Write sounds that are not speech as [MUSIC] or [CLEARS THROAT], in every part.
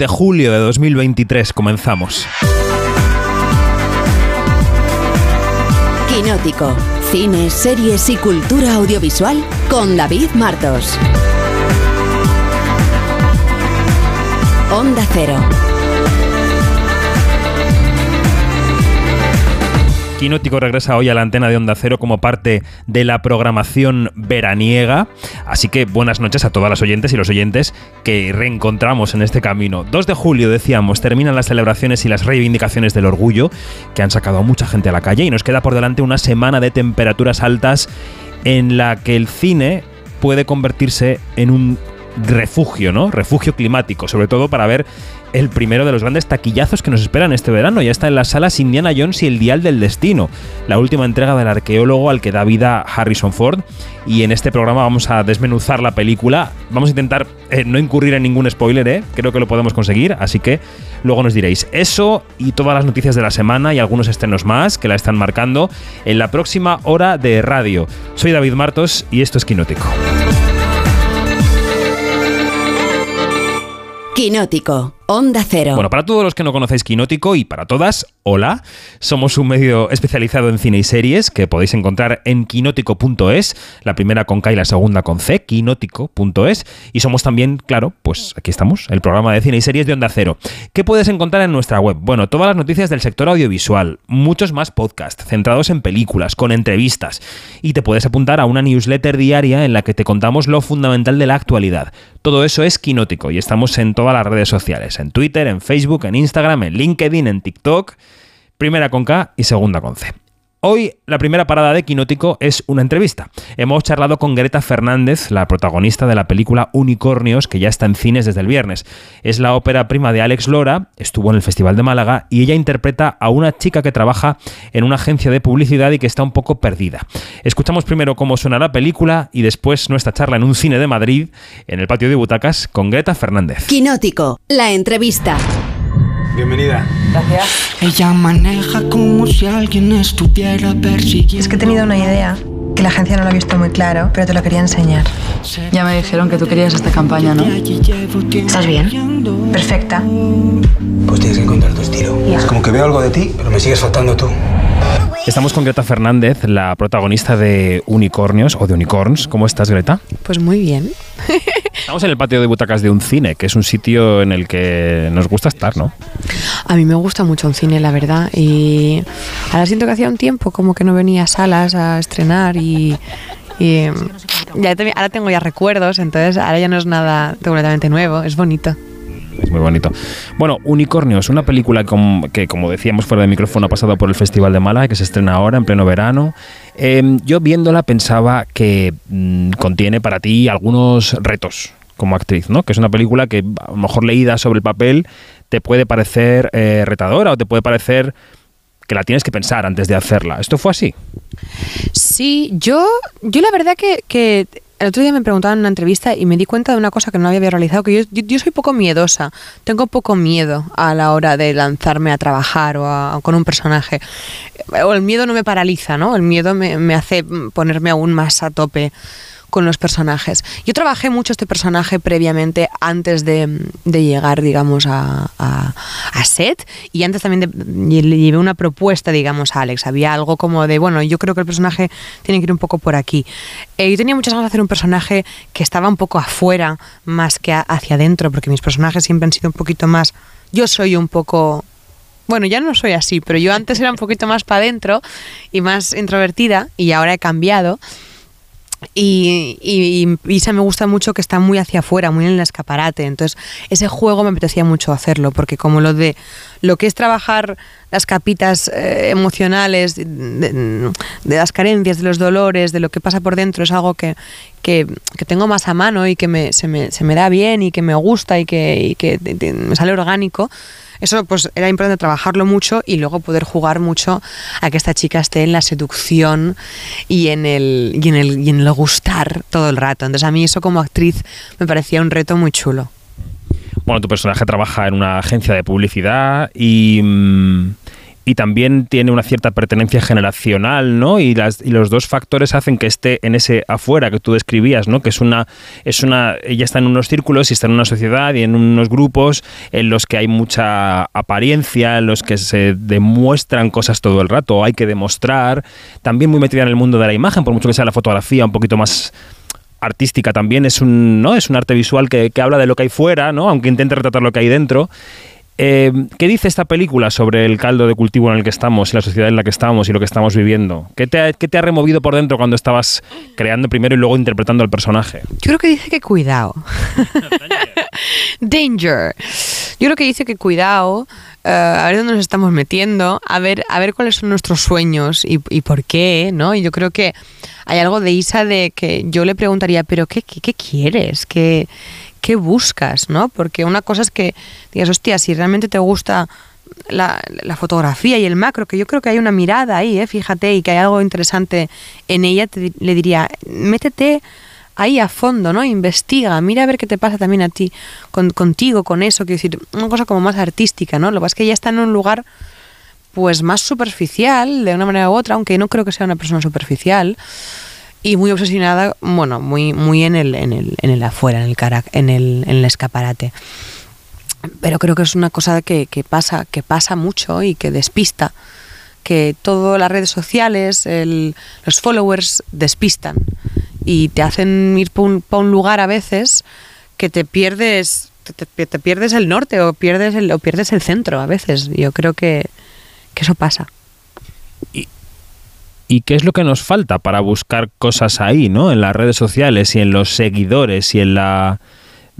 de julio de 2023 comenzamos. Quinótico. Cine, series y cultura audiovisual con David Martos. Onda Cero. Quinótico regresa hoy a la antena de Onda Cero como parte de la programación veraniega. Así que buenas noches a todas las oyentes y los oyentes que reencontramos en este camino. 2 de julio, decíamos, terminan las celebraciones y las reivindicaciones del orgullo que han sacado a mucha gente a la calle y nos queda por delante una semana de temperaturas altas en la que el cine puede convertirse en un refugio, ¿no? Refugio climático, sobre todo para ver el primero de los grandes taquillazos que nos esperan este verano. Ya está en las salas Indiana Jones y el Dial del Destino, la última entrega del arqueólogo al que da vida Harrison Ford. Y en este programa vamos a desmenuzar la película. Vamos a intentar eh, no incurrir en ningún spoiler, ¿eh? creo que lo podemos conseguir, así que luego nos diréis eso y todas las noticias de la semana y algunos estrenos más que la están marcando en la próxima hora de radio. Soy David Martos y esto es Quinótico. Quinótico. Onda Cero. Bueno, para todos los que no conocéis Quinótico y para todas, hola. Somos un medio especializado en cine y series que podéis encontrar en quinótico.es, la primera con K y la segunda con C, quinótico.es. Y somos también, claro, pues aquí estamos, el programa de cine y series de Onda Cero. ¿Qué puedes encontrar en nuestra web? Bueno, todas las noticias del sector audiovisual, muchos más podcasts centrados en películas, con entrevistas. Y te puedes apuntar a una newsletter diaria en la que te contamos lo fundamental de la actualidad. Todo eso es Quinótico y estamos en todas las redes sociales en Twitter, en Facebook, en Instagram, en LinkedIn, en TikTok. Primera con K y segunda con C. Hoy la primera parada de Quinótico es una entrevista. Hemos charlado con Greta Fernández, la protagonista de la película Unicornios, que ya está en cines desde el viernes. Es la ópera prima de Alex Lora, estuvo en el Festival de Málaga y ella interpreta a una chica que trabaja en una agencia de publicidad y que está un poco perdida. Escuchamos primero cómo suena la película y después nuestra charla en un cine de Madrid, en el patio de butacas, con Greta Fernández. Quinótico. La entrevista. Bienvenida. Gracias. Ella maneja como si alguien estuviera persiguiendo. Es que he tenido una idea que la agencia no lo ha visto muy claro, pero te lo quería enseñar. Ya me dijeron que tú querías esta campaña, ¿no? ¿Estás bien? Perfecta. Pues tienes que encontrar tu estilo. Es como que veo algo de ti, pero me sigues faltando tú. Estamos con Greta Fernández, la protagonista de Unicornios o de Unicorns. ¿Cómo estás, Greta? Pues muy bien. [LAUGHS] Estamos en el patio de butacas de un cine, que es un sitio en el que nos gusta estar, ¿no? A mí me gusta mucho un cine, la verdad. Y ahora siento que hacía un tiempo como que no venía a salas a estrenar y, y ya te- ahora tengo ya recuerdos, entonces ahora ya no es nada completamente nuevo, es bonito. Es muy bonito. Bueno, Unicornios, una película que, como decíamos fuera de micrófono, ha pasado por el Festival de Málaga, que se estrena ahora, en pleno verano. Eh, yo viéndola pensaba que mm, contiene para ti algunos retos como actriz, ¿no? Que es una película que a lo mejor leída sobre el papel te puede parecer eh, retadora o te puede parecer que la tienes que pensar antes de hacerla. ¿Esto fue así? Sí, yo, yo la verdad que el otro día me preguntaban en una entrevista y me di cuenta de una cosa que no había realizado, que yo, soy poco miedosa, tengo poco miedo a la hora de lanzarme a trabajar o, a- con un personaje. O el miedo no me paraliza, ¿no? El miedo me hace ponerme aún más a tope con los personajes. Yo trabajé mucho este personaje previamente antes de, llegar, digamos, a, set y antes también de, le llevé una propuesta, digamos, a Alex. Había algo como de, bueno, yo creo que el personaje tiene que ir un poco por aquí. Eh, yo tenía muchas ganas de hacer un personaje que estaba un poco afuera más que hacia adentro, porque mis personajes siempre han sido un poquito más... Yo soy un poco bueno, ya no soy así, pero yo antes era un poquito más para adentro y más introvertida y ahora he cambiado. Y, y, y Isa me gusta mucho que está muy hacia afuera, muy en el escaparate. Entonces, ese juego me apetecía mucho hacerlo, porque como lo de lo que es trabajar las capitas eh, emocionales, de, de- de las carencias, de los dolores, de lo que pasa por dentro, es algo que, que, que tengo más a mano y que me, se, me, se me da bien y que me gusta y que, y que me sale orgánico. Eso pues era importante trabajarlo mucho y luego poder jugar mucho a que esta chica esté en la seducción y en el, y en el, y en el gustar todo el rato. Entonces a mí eso como actriz me parecía un reto muy chulo. Bueno, tu personaje trabaja en una agencia de publicidad y, mm, también tiene una cierta pertenencia generacional, ¿no? Y, las, los dos factores hacen que esté en ese afuera que tú describías, ¿no? Que es una, es una, ella está en unos círculos y está en una sociedad y en unos grupos en los que hay mucha apariencia, en los que se demuestran cosas todo el rato, hay que demostrar, también muy metida en el mundo de la imagen, por mucho que sea la fotografía un poquito más artística también es un no es un arte visual que, que habla de lo que hay fuera no aunque intente retratar lo que hay dentro eh, ¿Qué dice esta película sobre el caldo de cultivo en el que estamos y la sociedad en la que estamos y lo que estamos viviendo? ¿Qué te, ha, qué te ha removido por dentro cuando estabas creando primero y luego interpretando al personaje? Yo creo que dice que cuidado. [LAUGHS] Danger. Yo creo que dice que cuidado, eh, a ver dónde nos estamos metiendo, a ver, a ver cuáles son nuestros sueños y, por qué, ¿no? Y yo creo que hay algo de Isa de que yo le preguntaría, pero ¿qué, qué, qué quieres? ¿Qué, ¿Qué buscas? ¿no? Porque una cosa es que digas, hostia, si realmente te gusta la, la, fotografía y el macro, que yo creo que hay una mirada ahí, ¿eh? fíjate, y que hay algo interesante en ella, te, le diría, métete ahí a fondo, ¿no? Investiga, mira a ver qué te pasa también a ti, con, contigo, con eso, quiero decir, una cosa como más artística, ¿no? Lo que pasa es que ella está en un lugar pues más superficial, de una manera u otra, aunque no creo que sea una persona superficial, y muy obsesionada, bueno, muy, muy en el, en el, en el afuera, en el, cara, en el, en el escaparate. Pero creo que es una cosa que, pasa, que pasa mucho y que despista, que todas las redes sociales, los followers despistan y te hacen ir por un, lugar a veces que te pierdes, te, pierdes el norte o pierdes el, o pierdes el centro a veces. Yo creo que, que eso pasa. Y, ¿Y qué es lo que nos falta para buscar cosas ahí, ¿no? En las redes sociales y en los seguidores y en la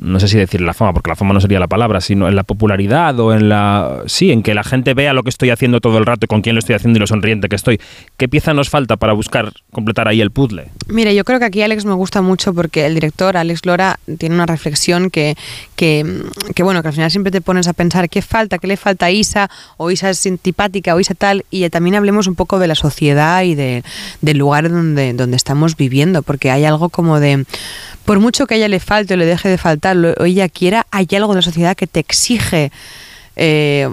no sé si decir la fama, porque la fama no sería la palabra, sino en la popularidad o en la... Sí, en que la gente vea lo que estoy haciendo todo el rato y con quién lo estoy haciendo y lo sonriente que estoy. ¿Qué pieza nos falta para buscar completar ahí el puzzle? Mira, yo creo que aquí Alex me gusta mucho porque el director, Alex Lora, tiene una reflexión que, que, que bueno, que al final siempre te pones a pensar qué falta, qué le falta a Isa, o Isa es antipática, o Isa tal, y también hablemos un poco de la sociedad y de, del lugar donde, donde estamos viviendo, porque hay algo como de por mucho que a ella le falte o le deje de faltar o ella quiera, hay algo de la sociedad que te exige. Eh,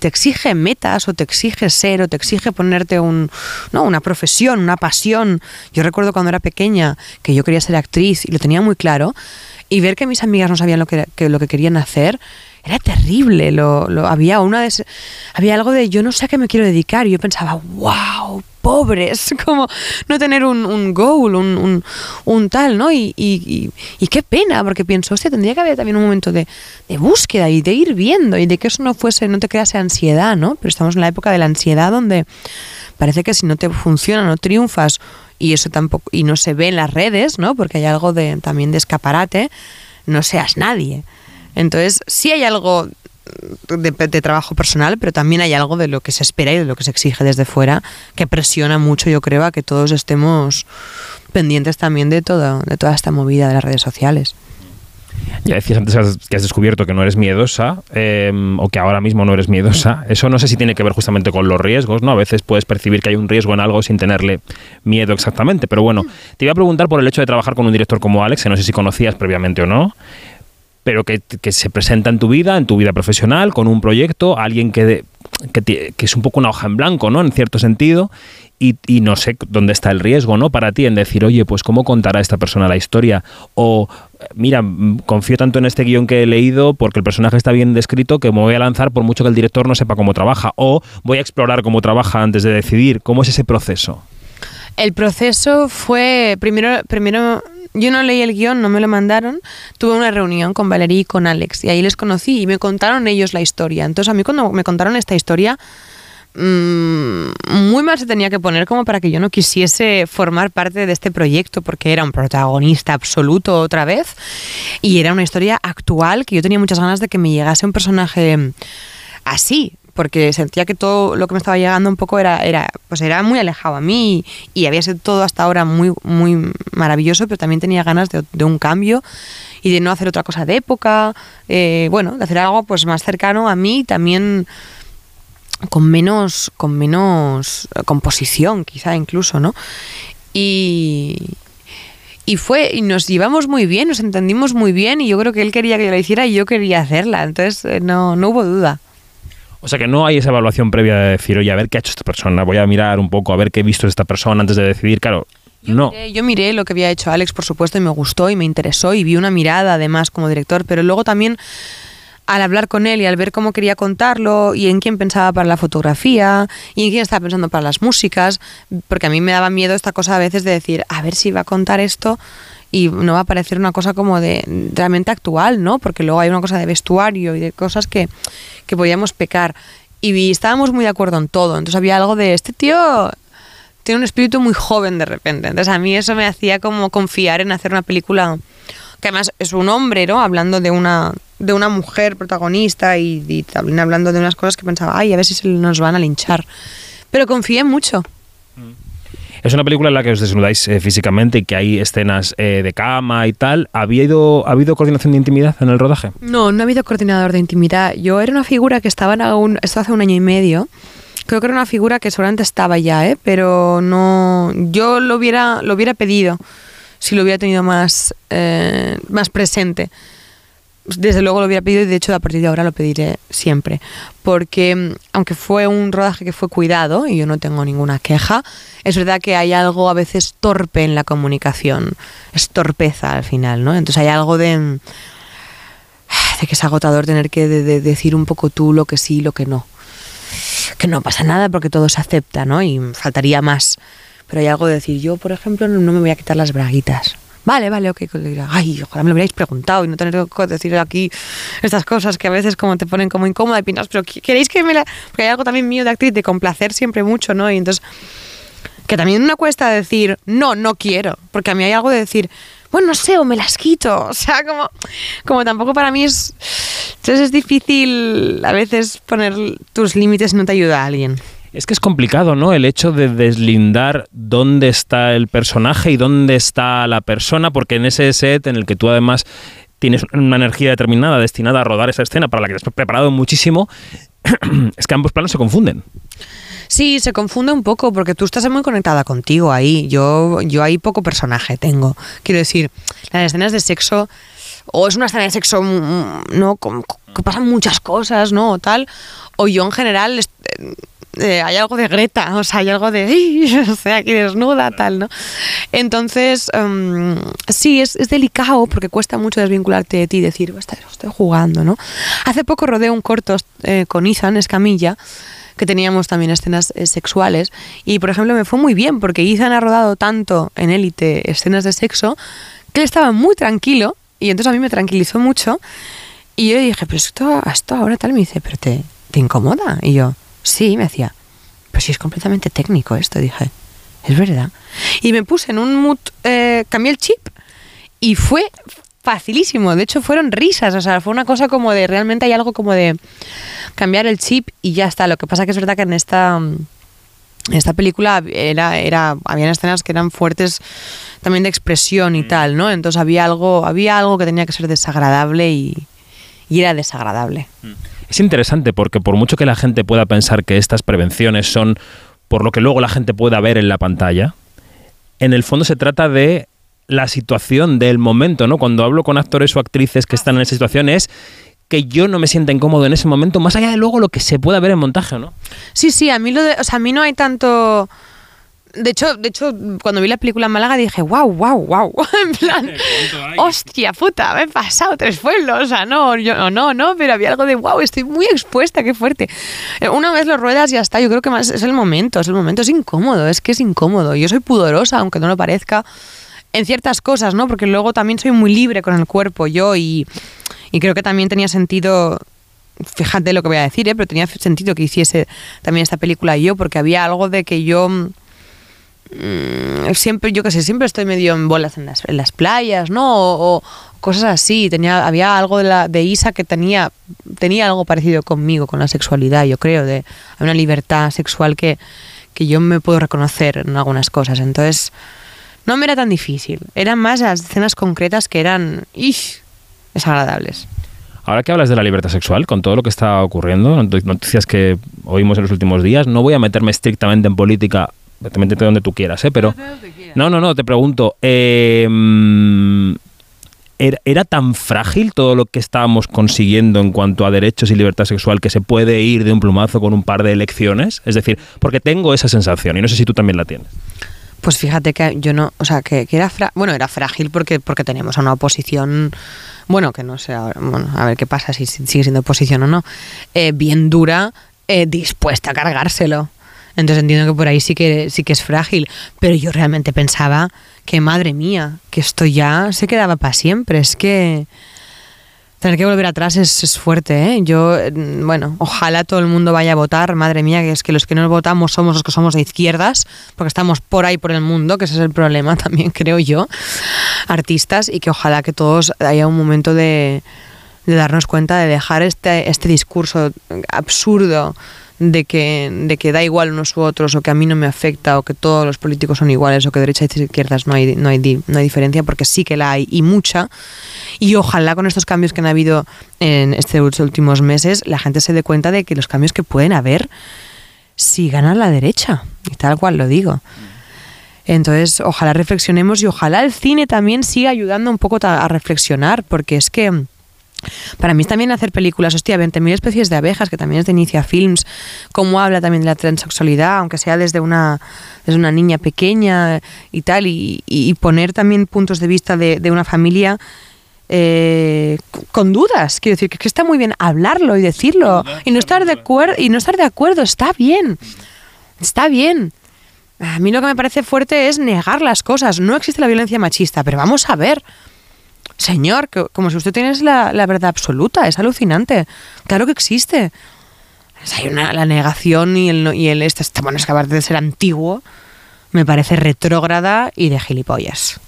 te exige metas o te exige ser o te exige ponerte un, no, una profesión, una pasión. Yo recuerdo cuando era pequeña que yo quería ser actriz y lo tenía muy claro y ver que mis amigas no sabían lo que, lo que querían hacer era terrible. Lo, lo, había, una de, había algo de yo no sé a qué me quiero dedicar y yo pensaba, wow, pobres, [LAUGHS] como no tener un, un goal, un, un, tal, ¿no? Y, y, y, qué pena, porque pienso, hostia, tendría que haber también un momento de, de, búsqueda y de ir viendo y de que eso no fuese, no te crease ansiedad, ¿no? Pero estamos en la época de la ansiedad donde parece que si no te funciona, no triunfas y eso tampoco, y no se ve en las redes, ¿no? Porque hay algo de, también de escaparate, no seas nadie. Entonces, sí hay algo de, de, trabajo personal, pero también hay algo de lo que se espera y de lo que se exige desde fuera que presiona mucho, yo creo, a que todos estemos pendientes también de, todo, de toda esta movida de las redes sociales. Ya decías antes que has descubierto que no eres miedosa eh, o que ahora mismo no eres miedosa. Eso no sé si tiene que ver justamente con los riesgos, ¿no? A veces puedes percibir que hay un riesgo en algo sin tenerle miedo exactamente. Pero bueno, te iba a preguntar por el hecho de trabajar con un director como Alex, que no sé si conocías previamente o no pero que, que, se presenta en tu vida, en tu vida profesional, con un proyecto, alguien que, de, que, es un poco una hoja en blanco, ¿no? En cierto sentido, y, y, no sé dónde está el riesgo, ¿no? Para ti en decir, oye, pues cómo contará esta persona la historia, o mira, confío tanto en este guion que he leído porque el personaje está bien descrito que me voy a lanzar por mucho que el director no sepa cómo trabaja, o voy a explorar cómo trabaja antes de decidir, ¿cómo es ese proceso? El proceso fue, primero, primero yo no leí el guion, no me lo mandaron. Tuve una reunión con Valerie y con Alex y ahí les conocí y me contaron ellos la historia. Entonces a mí cuando me contaron esta historia, mmm, muy mal se tenía que poner como para que yo no quisiese formar parte de este proyecto porque era un protagonista absoluto otra vez y era una historia actual que yo tenía muchas ganas de que me llegase un personaje así, porque sentía que todo lo que me estaba llegando un poco era, era, pues era muy alejado a mí y, había sido todo hasta ahora muy, muy maravilloso, pero también tenía ganas de, un cambio y de no hacer otra cosa de época, eh, bueno, de hacer algo pues más cercano a mí también con menos, con menos composición, quizá incluso, ¿no? Y, y fue y nos llevamos muy bien, nos entendimos muy bien y yo creo que él quería que yo la hiciera y yo quería hacerla, entonces no, no hubo duda. O sea que no hay esa evaluación previa de decir, oye, a ver qué ha hecho esta persona, voy a mirar un poco, a ver qué he visto de esta persona antes de decidir. Claro, no. Miré- yo miré lo que había hecho Alex, por supuesto, y me gustó y me interesó y vi una mirada además como director, pero luego también al hablar con él y al ver cómo quería contarlo y en quién pensaba para la fotografía y en quién estaba pensando para las músicas, porque a mí me daba miedo esta cosa a veces de decir, a ver si va a contar esto y no va a parecer una cosa como de realmente actual, ¿no? Porque luego hay una cosa de vestuario y de cosas que, que podíamos pecar. Y estábamos muy de acuerdo en todo. Entonces había algo de este tío tiene un espíritu muy joven de repente. Entonces a mí eso me hacía como confiar en hacer una película que además es un hombre, ¿no? Hablando de una de una mujer protagonista y, y también hablando de unas cosas que pensaba, ay, a ver si se nos van a linchar. Pero confié mucho. Es una película en la que os desnudáis eh, físicamente y que hay escenas eh, de cama y tal. ¿Ha habido, ¿Ha habido coordinación de intimidad en el rodaje? No, no ha habido coordinador de intimidad. Yo era una figura que estaba en aún, esto hace un año y medio. Creo que era una figura que seguramente estaba ya, ¿eh? pero no. Yo lo hubiera, lo hubiera pedido si lo hubiera tenido más, eh, más presente. Desde luego lo hubiera pedido y de hecho a partir de ahora lo pediré siempre. Porque mm, aunque fue un rodaje que fue cuidado y yo no tengo ninguna queja, es verdad que hay algo a veces torpe en la comunicación. Es torpeza al final, ¿no? Entonces hay algo de mm, de que es agotador tener que de- de decir un poco tú lo que sí lo que no. Que no pasa nada porque todo se acepta, ¿no? Y faltaría más. Pero hay algo de decir, yo, por ejemplo, no me voy a quitar las braguitas. Vale, vale, ok. Ay, ojalá me lo hubierais preguntado y no tener que decir aquí estas cosas que a veces como te ponen como incómoda y piensas, pero ¿qu- ¿queréis que me la...? Porque hay algo también mío de actriz de complacer siempre mucho, ¿no? Y entonces que también me cuesta decir, no, no quiero, porque a mí hay algo de decir, bueno, no sé, o me las quito, [LAUGHS] o sea, como, como tampoco para mí es, entonces es difícil a veces poner tus límites no te ayuda a alguien. Es que es complicado, ¿no? El hecho de deslindar dónde está el personaje y dónde está la persona, porque en ese set en el que tú además tienes una energía determinada destinada a rodar esa escena para la que te has preparado muchísimo, [CLEARS THROAT] es que ambos planos se confunden. Sí, se confunde un poco porque tú estás muy conectada contigo ahí. Yo, yo ahí poco personaje tengo. Quiero decir, las escenas de sexo, o es una escena de sexo, mm, ¿no? Con- que pasan muchas cosas, ¿no? O tal. O yo en general eh, hay algo de Greta, o sea, hay algo de, [LAUGHS] "Ay", o sea, aquí desnuda, tal, ¿no? Entonces, em, sí, es, es delicado porque cuesta mucho desvincularte de ti y decir, estoy, estoy jugando, ¿no? Hace poco rodé un corto eh, con Ethan Escamilla, que teníamos también escenas eh, sexuales, y por ejemplo me fue muy bien porque Ethan ha rodado tanto en Élite escenas de sexo que él estaba muy tranquilo, y entonces a mí me tranquilizó mucho, y yo dije, pero esto, esto ahora tal, me dice, pero te, te incomoda, y yo, sí, me decía, pero si es completamente técnico esto, dije, es verdad. Y me puse en un mood, eh, cambié el chip y fue facilísimo. De hecho, fueron risas. O sea, fue una cosa como de realmente hay algo como de cambiar el chip y ya está. Lo que pasa que es verdad que en esta. En esta película era, era, habían escenas que eran fuertes también de expresión y tal, ¿no? Entonces había algo, había algo que tenía que ser desagradable y, y era desagradable. Es interesante porque por mucho que la gente pueda pensar que estas prevenciones son por lo que luego la gente pueda ver en la pantalla, en el fondo se trata de la situación del momento, ¿no? Cuando hablo con actores o actrices que están en esa situación es que yo no me sienta incómodo en ese momento, más allá de luego lo que se pueda ver en montaje, ¿no? Sí, sí, a mí lo de, o sea, a mí no hay tanto de hecho, de hecho, cuando vi la película en Málaga dije, wow, wow, wow. En plan, hostia puta, me he pasado tres pueblos. O sea, no, yo, no, no, pero había algo de, wow, estoy muy expuesta, qué fuerte. Eh, Una vez lo ruedas ya está, yo creo que más es el momento, es el momento, es incómodo, es que es incómodo. Yo soy pudorosa, aunque no lo parezca, en ciertas cosas, ¿no? Porque luego también soy muy libre con el cuerpo, yo, y, y creo que también tenía sentido fíjate lo que voy a decir, ¿eh? pero tenía sentido que hiciese también esta película yo, porque había algo de que yo mm, siempre, yo qué sé, siempre estoy medio en bolas en las, en las playas, ¿no? O, o cosas así. Tenía, había algo de, la, de Isa que tenía, tenía algo parecido conmigo, con la sexualidad, yo creo, de hay una libertad sexual que, que yo me puedo reconocer en algunas cosas. Entonces, no me era tan difícil. Eran más las escenas concretas que eran ¡ish! desagradables. Ahora que hablas de la libertad sexual, con todo lo que está ocurriendo, not- noticias que oímos en los últimos días, no voy a meterme estrictamente en política, te métete donde tú quieras, ¿eh? pero... No, no, no, te pregunto, eh, mm, ¿era, ¿era tan frágil todo lo que estábamos consiguiendo en cuanto a derechos y libertad sexual que se puede ir de un plumazo con un par de elecciones? Es decir, porque tengo esa sensación y no sé si tú también la tienes. Pues fíjate que yo no, o sea, que, que era, fra- bueno, era frágil porque, porque tenemos a una oposición, bueno, que no sé, ahora- bueno, a ver qué pasa si, si sigue siendo oposición o no, eh, bien dura, eh, dispuesta a cargárselo. Entonces entiendo que por ahí sí que, sí que es frágil, pero yo realmente pensaba que, madre mía, que esto ya se quedaba para siempre, es que... Tener que volver atrás es, es fuerte, ¿eh? Yo, eh, bueno, ojalá todo el mundo vaya a votar. Madre mía, que es que los que no votamos somos los que somos de izquierdas, porque estamos por ahí por el mundo, que ese es el problema [LAUGHS] también, creo yo, artistas, y que ojalá que todos haya un momento de, de darnos cuenta de dejar este, este discurso absurdo de que, de que da igual unos u otros o que a mí no me afecta o que todos los políticos son iguales o que derechas y izquierdas no hay, no hay, no hay diferencia porque sí que la hay y mucha. Y ojalá con estos cambios que han habido en estos últimos meses la gente se dé cuenta de que los cambios que pueden haber si gana la derecha y tal cual lo digo. Entonces ojalá reflexionemos y ojalá el cine también siga ayudando un poco a reflexionar porque es que para mí es también hacer películas, hostia, 20.000 especies de abejas, que también es de Inicia Films, cómo habla también de la transexualidad, aunque sea desde una, desde una niña pequeña y tal, y, y poner también puntos de vista de, de una familia eh, con dudas. Quiero decir, que, que está muy bien hablarlo y decirlo, y no estar de acuerdo, y no estar de acuerdo, está bien, está bien. A mí lo que me parece fuerte es negar las cosas. No existe la violencia machista, pero vamos a ver. Señor, como si usted tiene la, la verdad absoluta, es alucinante. Claro que existe. Hay una, la negación y el, y el este, este, bueno, es que aparte de ser antiguo, me parece retrógrada y de gilipollas.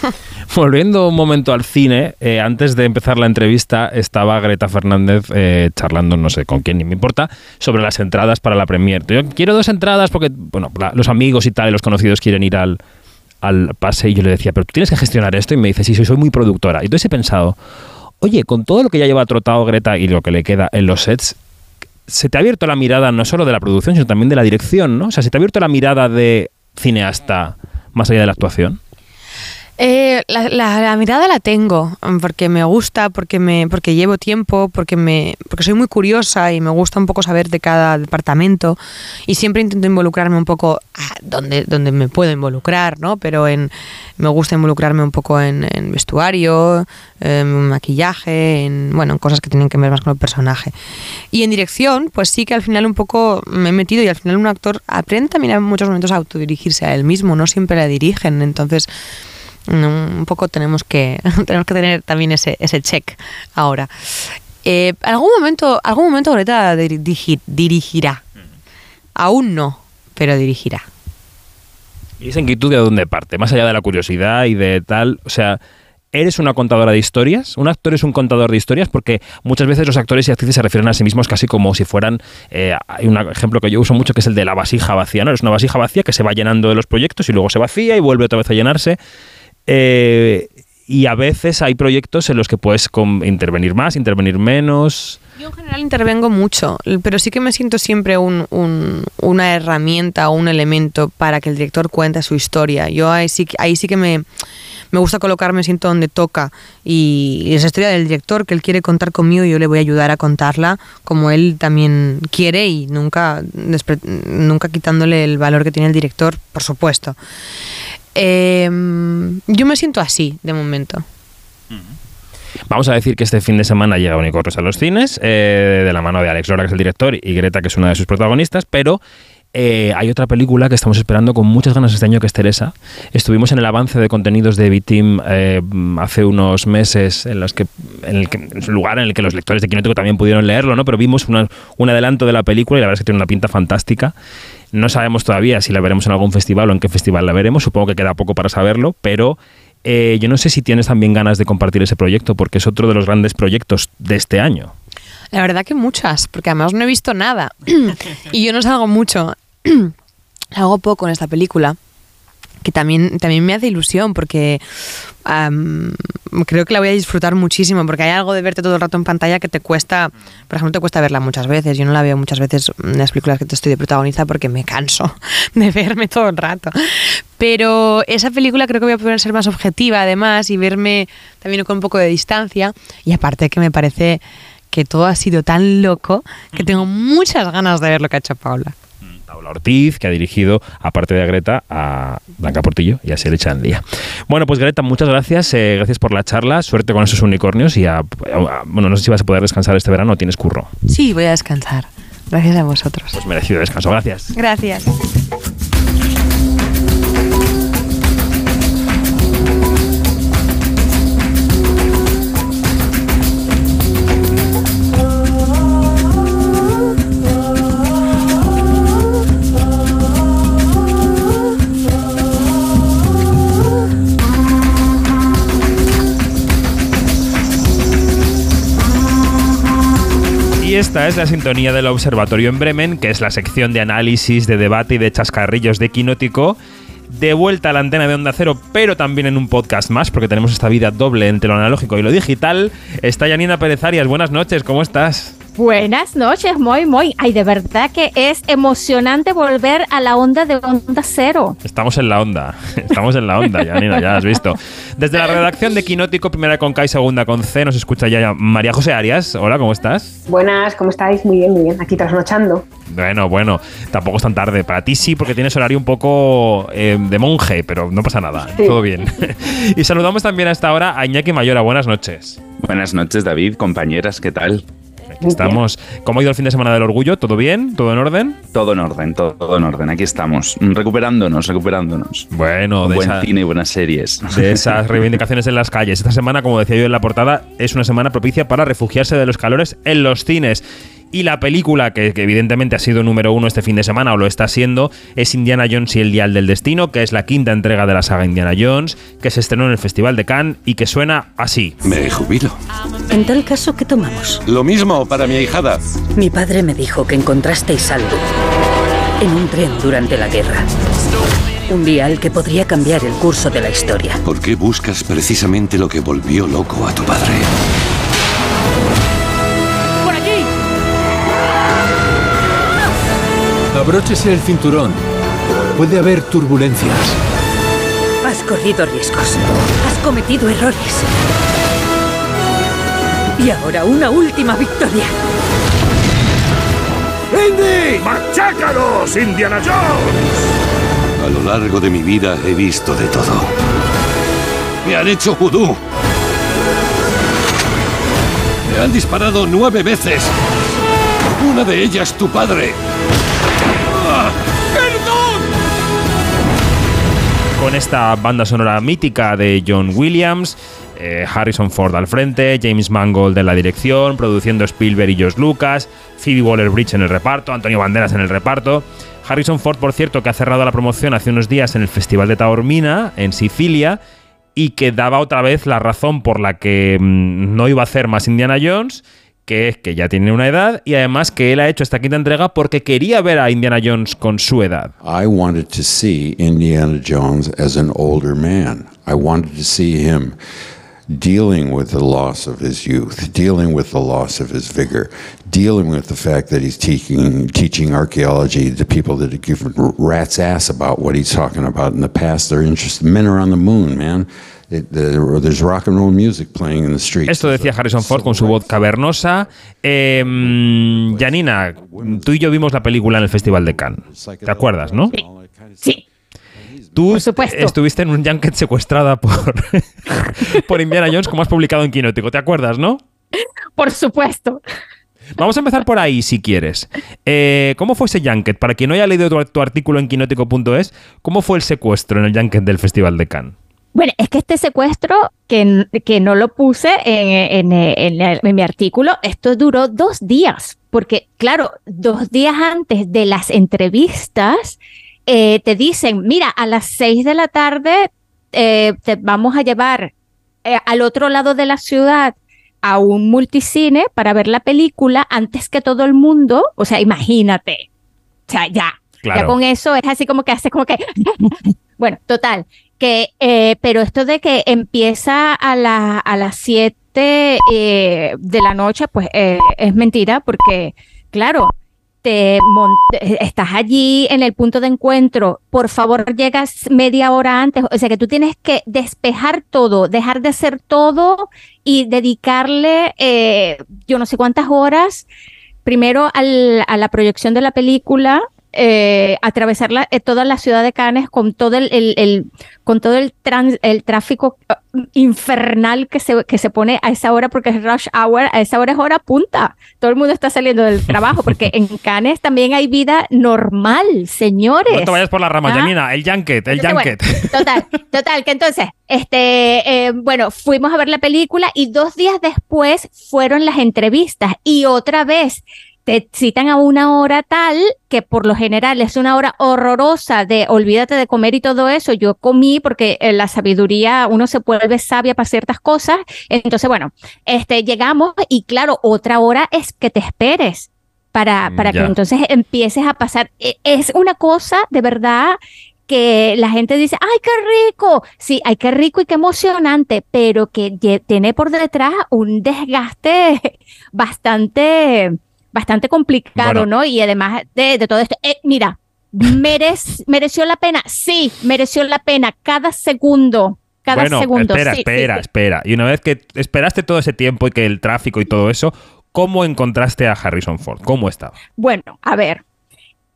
[LAUGHS] Volviendo un momento al cine, eh, antes de empezar la entrevista estaba Greta Fernández eh, charlando, no sé con quién ni me importa, sobre las entradas para la premier. Yo quiero dos entradas porque, bueno, los amigos y tal, y los conocidos quieren ir al, al pase y yo le decía, pero tú tienes que gestionar esto y me dice, sí, soy, soy muy productora. Y entonces he pensado, oye, con todo lo que ya lleva trotado Greta y lo que le queda en los sets, se te ha abierto la mirada no solo de la producción, sino también de la dirección, ¿no? O sea, se te ha abierto la mirada de cineasta más allá de la actuación. Eh, la, la- la mirada la tengo mm, porque me gusta, porque me, porque llevo tiempo, porque me, porque soy muy curiosa y me gusta un poco saber de cada departamento y siempre intento involucrarme un poco ah, donde, donde me puedo involucrar, ¿no? Pero en, me gusta involucrarme un poco en, en vestuario, en maquillaje, en bueno, en cosas que tienen que ver más con el personaje. Y en dirección, pues sí que al final un poco me he metido y al final un actor aprende también en muchos momentos a autodirigirse a él mismo, no siempre le dirigen, entonces un poco tenemos que [LAUGHS] tenemos que tener también ese, ese check ahora. Eh, algún momento, algún momento Greta dirigi- dirigirá. Aún no, pero dirigirá. ¿Y esa inquietud de dónde parte? Más allá de la curiosidad y de tal, o sea, ¿eres una contadora de historias? ¿Un actor es un contador de historias? Porque muchas veces los actores y actrices se refieren a sí mismos casi como si fueran... eh, hay un ejemplo que yo uso mucho que es el de la vasija vacía, ¿no? Es una vasija vacía que se va llenando de los proyectos y luego se vacía y vuelve otra vez a llenarse. Eh, y a veces hay proyectos en los que puedes intervenir más, intervenir menos. Yo en general intervengo mucho, pero sí que me siento siempre un- un- una herramienta o un elemento para que el director cuente su historia. Yo ahí sí, ahí sí que me, me gusta colocarme, siento donde toca. Y, y esa historia del director que él quiere contar conmigo, yo le voy a ayudar a contarla como él también quiere y nunca, nunca quitándole el valor que tiene el director, por supuesto. Eh, yo me siento así de momento. Vamos a decir que este fin de semana llega Unicornios a los cines, eh, de la mano de Alex Lora, que es el director, y Greta, que es una de sus protagonistas, pero eh, hay otra película que estamos esperando con muchas ganas este año, que es Teresa. Estuvimos en el avance de contenidos de B-Team eh, hace unos meses, en los que, en el que, lugar en el que los lectores de Quinótico también pudieron leerlo, ¿no? pero vimos un adelanto de la película y la verdad es que tiene una pinta fantástica. No sabemos todavía si la veremos en algún festival o en qué festival la veremos, supongo que queda poco para saberlo, pero eh, yo no sé si tienes también ganas de compartir ese proyecto, porque es otro de los grandes proyectos de este año. La verdad que muchas, porque además no he visto nada. [CLEARS THROAT] y yo no salgo mucho. [CLEARS THROAT] salgo poco en esta película. que también, también me hace ilusión porque am, creo que la voy a disfrutar muchísimo porque hay algo de verte todo el rato en pantalla que te cuesta, por ejemplo, te cuesta verla muchas veces. Yo no la veo muchas veces en las películas que te estoy de protagonista porque me canso [LAUGHS] de verme todo el rato. Pero esa película creo que voy a poder ser más objetiva además y verme también con un poco de distancia y aparte que me parece que todo ha sido tan loco que tengo muchas ganas de ver lo que ha hecho Paula. Paula Ortiz, que ha dirigido, aparte de a Greta, a Blanca Portillo y a Sele Chandía. Bueno, pues Greta, muchas gracias. eh, gracias por la charla. Suerte con esos unicornios y a, a- bueno, no sé si vas a poder descansar este verano o tienes curro. Sí, voy a descansar. Gracias a vosotros. Pues merecido descanso. Gracias. Gracias. Esta es la sintonía del Observatorio en Bremen, que es la sección de análisis, de debate y de chascarrillos de Quinótico. De vuelta a la antena de Onda Cero, pero también en un podcast más, porque tenemos esta vida doble entre lo analógico y lo digital. Está Yanina Pérez Arias. Buenas noches, ¿cómo estás? Buenas noches, muy, muy. Ay, de verdad que es emocionante volver a la onda de onda cero. Estamos en la onda, [LAUGHS] estamos en la onda, Yanina, ya has visto. Desde la redacción de Quinótico, primera con K y segunda con C, nos escucha ya María José Arias. Hola, ¿cómo estás? Buenas, ¿cómo estáis? Muy bien, muy bien. Aquí trasnochando. Bueno, bueno, tampoco es tan tarde. Para ti sí, porque tienes horario un poco eh, de monje, pero no pasa nada, Sí. todo bien. [LAUGHS] y saludamos también a esta hora a Iñaki Mayora. Buenas noches. Buenas noches, David, compañeras, ¿qué tal? Aquí estamos. ¿Cómo ha ido el fin de semana del orgullo? ¿Todo bien? ¿Todo en orden? Todo en orden, todo, todo en orden. Aquí estamos, recuperándonos, recuperándonos. Bueno, de Buen esa- cine y buenas series. de esas reivindicaciones en las calles. Esta semana, como decía yo en la portada, es una semana propicia para refugiarse de los calores en los cines. Y la película, que, que evidentemente ha sido número uno este fin de semana, o lo está siendo, es Indiana Jones y el Dial del Destino, que es la quinta entrega de la saga Indiana Jones, que se estrenó en el Festival de Cannes y que suena así. Me jubilo. En tal caso, ¿qué tomamos? Lo mismo para mi ahijada. Mi padre me dijo que encontrasteis algo en un tren durante la guerra. Un dial que podría cambiar el curso de la historia. ¿Por qué buscas precisamente lo que volvió loco a tu padre? Abróchese el cinturón. Puede haber turbulencias. Has corrido riesgos. Has cometido errores. Y ahora una última victoria. ¡Indy! ¡Machácalos, Indiana Jones! A lo largo de mi vida he visto de todo. Me han hecho vudú. Me han disparado nueve veces. Una de ellas tu padre. Con esta banda sonora mítica de John Williams, eh, Harrison Ford al frente, James Mangold en la dirección, produciendo Spielberg y George Lucas, Phoebe Waller-Bridge en el reparto, Antonio Banderas en el reparto. Harrison Ford, por cierto, que ha cerrado la promoción hace unos días en el Festival de Taormina, en Sicilia, y que daba otra vez la razón por la que mm, no iba a hacer más Indiana Jones, que es que ya tiene una edad, y además que él ha hecho esta quinta entrega porque quería ver a Indiana Jones con su edad. I wanted to see Indiana Jones as an older man. I wanted to see him dealing with the loss of his youth, dealing with the loss of his vigor, dealing with the fact that he's teaching teaching archaeology to people that give rat's ass about what he's talking about in the past. They're interested. Men are on the moon, man. It, there- there's rock and roll music playing in the streets. Esto decía Harrison Ford con su voz cavernosa. Eh, mm, Janina, tú y yo vimos la película en el Festival de Cannes. ¿Te acuerdas, no? Sí. Tú estuviste en un junket secuestrada por, [LAUGHS] por Indiana Jones, como has publicado en Quinótico. ¿Te acuerdas, no? Por supuesto. Vamos a empezar por ahí, si quieres. Eh, ¿Cómo fue ese junket? Para quien no haya leído tu, tu artículo en quinótico.es, ¿cómo fue el secuestro en el junket del Festival de Cannes? Bueno, es que este secuestro, que, que no lo puse en, en- en mi artículo, esto duró dos días, porque claro, dos días antes de las entrevistas, eh, te dicen, mira, a las seis de la tarde eh, te vamos a llevar eh, al otro lado de la ciudad a un multicine para ver la película antes que todo el mundo. O sea, imagínate. O sea, ya. Ya con eso es así como que haces como que [LAUGHS] Bueno, total, que, eh, pero esto de que empieza a, la- a las 7 eh, de la noche, pues eh, es mentira, porque, claro, te estás allí en el punto de encuentro, por favor llegas media hora antes, o sea que tú tienes que despejar todo, dejar de hacer todo y dedicarle eh, yo no sé cuántas horas primero al- a la proyección de la película, eh, atravesar la- eh, toda la ciudad de Cannes con todo el, el- el- con todo el, trans- el tráfico eh, infernal que se, que se pone a esa hora porque es rush hour, a esa hora es hora punta. Todo el mundo está saliendo del trabajo [LAUGHS] porque en Cannes también hay vida normal, señores. No te vayas por la rama, ¿Ah? Janina. El Yanket, el Entonces, Yanket. bueno, total, [LAUGHS] total, que entonces, este, eh, bueno, fuimos a ver la película y dos días después fueron las entrevistas y otra vez te citan a una hora tal que por lo general es una hora horrorosa de olvídate de comer y todo eso. Yo comí porque eh, la sabiduría, uno se vuelve sabia para ciertas cosas. Entonces, bueno, este, llegamos y claro, otra hora es que te esperes para, para que entonces empieces a pasar. E- Es una cosa de verdad que la gente dice, ay, qué rico. Sí, ay, qué rico y qué emocionante, pero que tiene por detrás un desgaste [LAUGHS] bastante, bastante complicado, Bueno. ¿no? Y además de, de todo esto, eh, mira, merec- [LAUGHS] mereció la pena. Sí, mereció la pena cada segundo. Cada bueno, segundo. espera, sí, espera, sí. espera. Y una vez que esperaste todo ese tiempo y que el tráfico y todo eso, ¿cómo encontraste a Harrison Ford? ¿Cómo estaba? Bueno, a ver.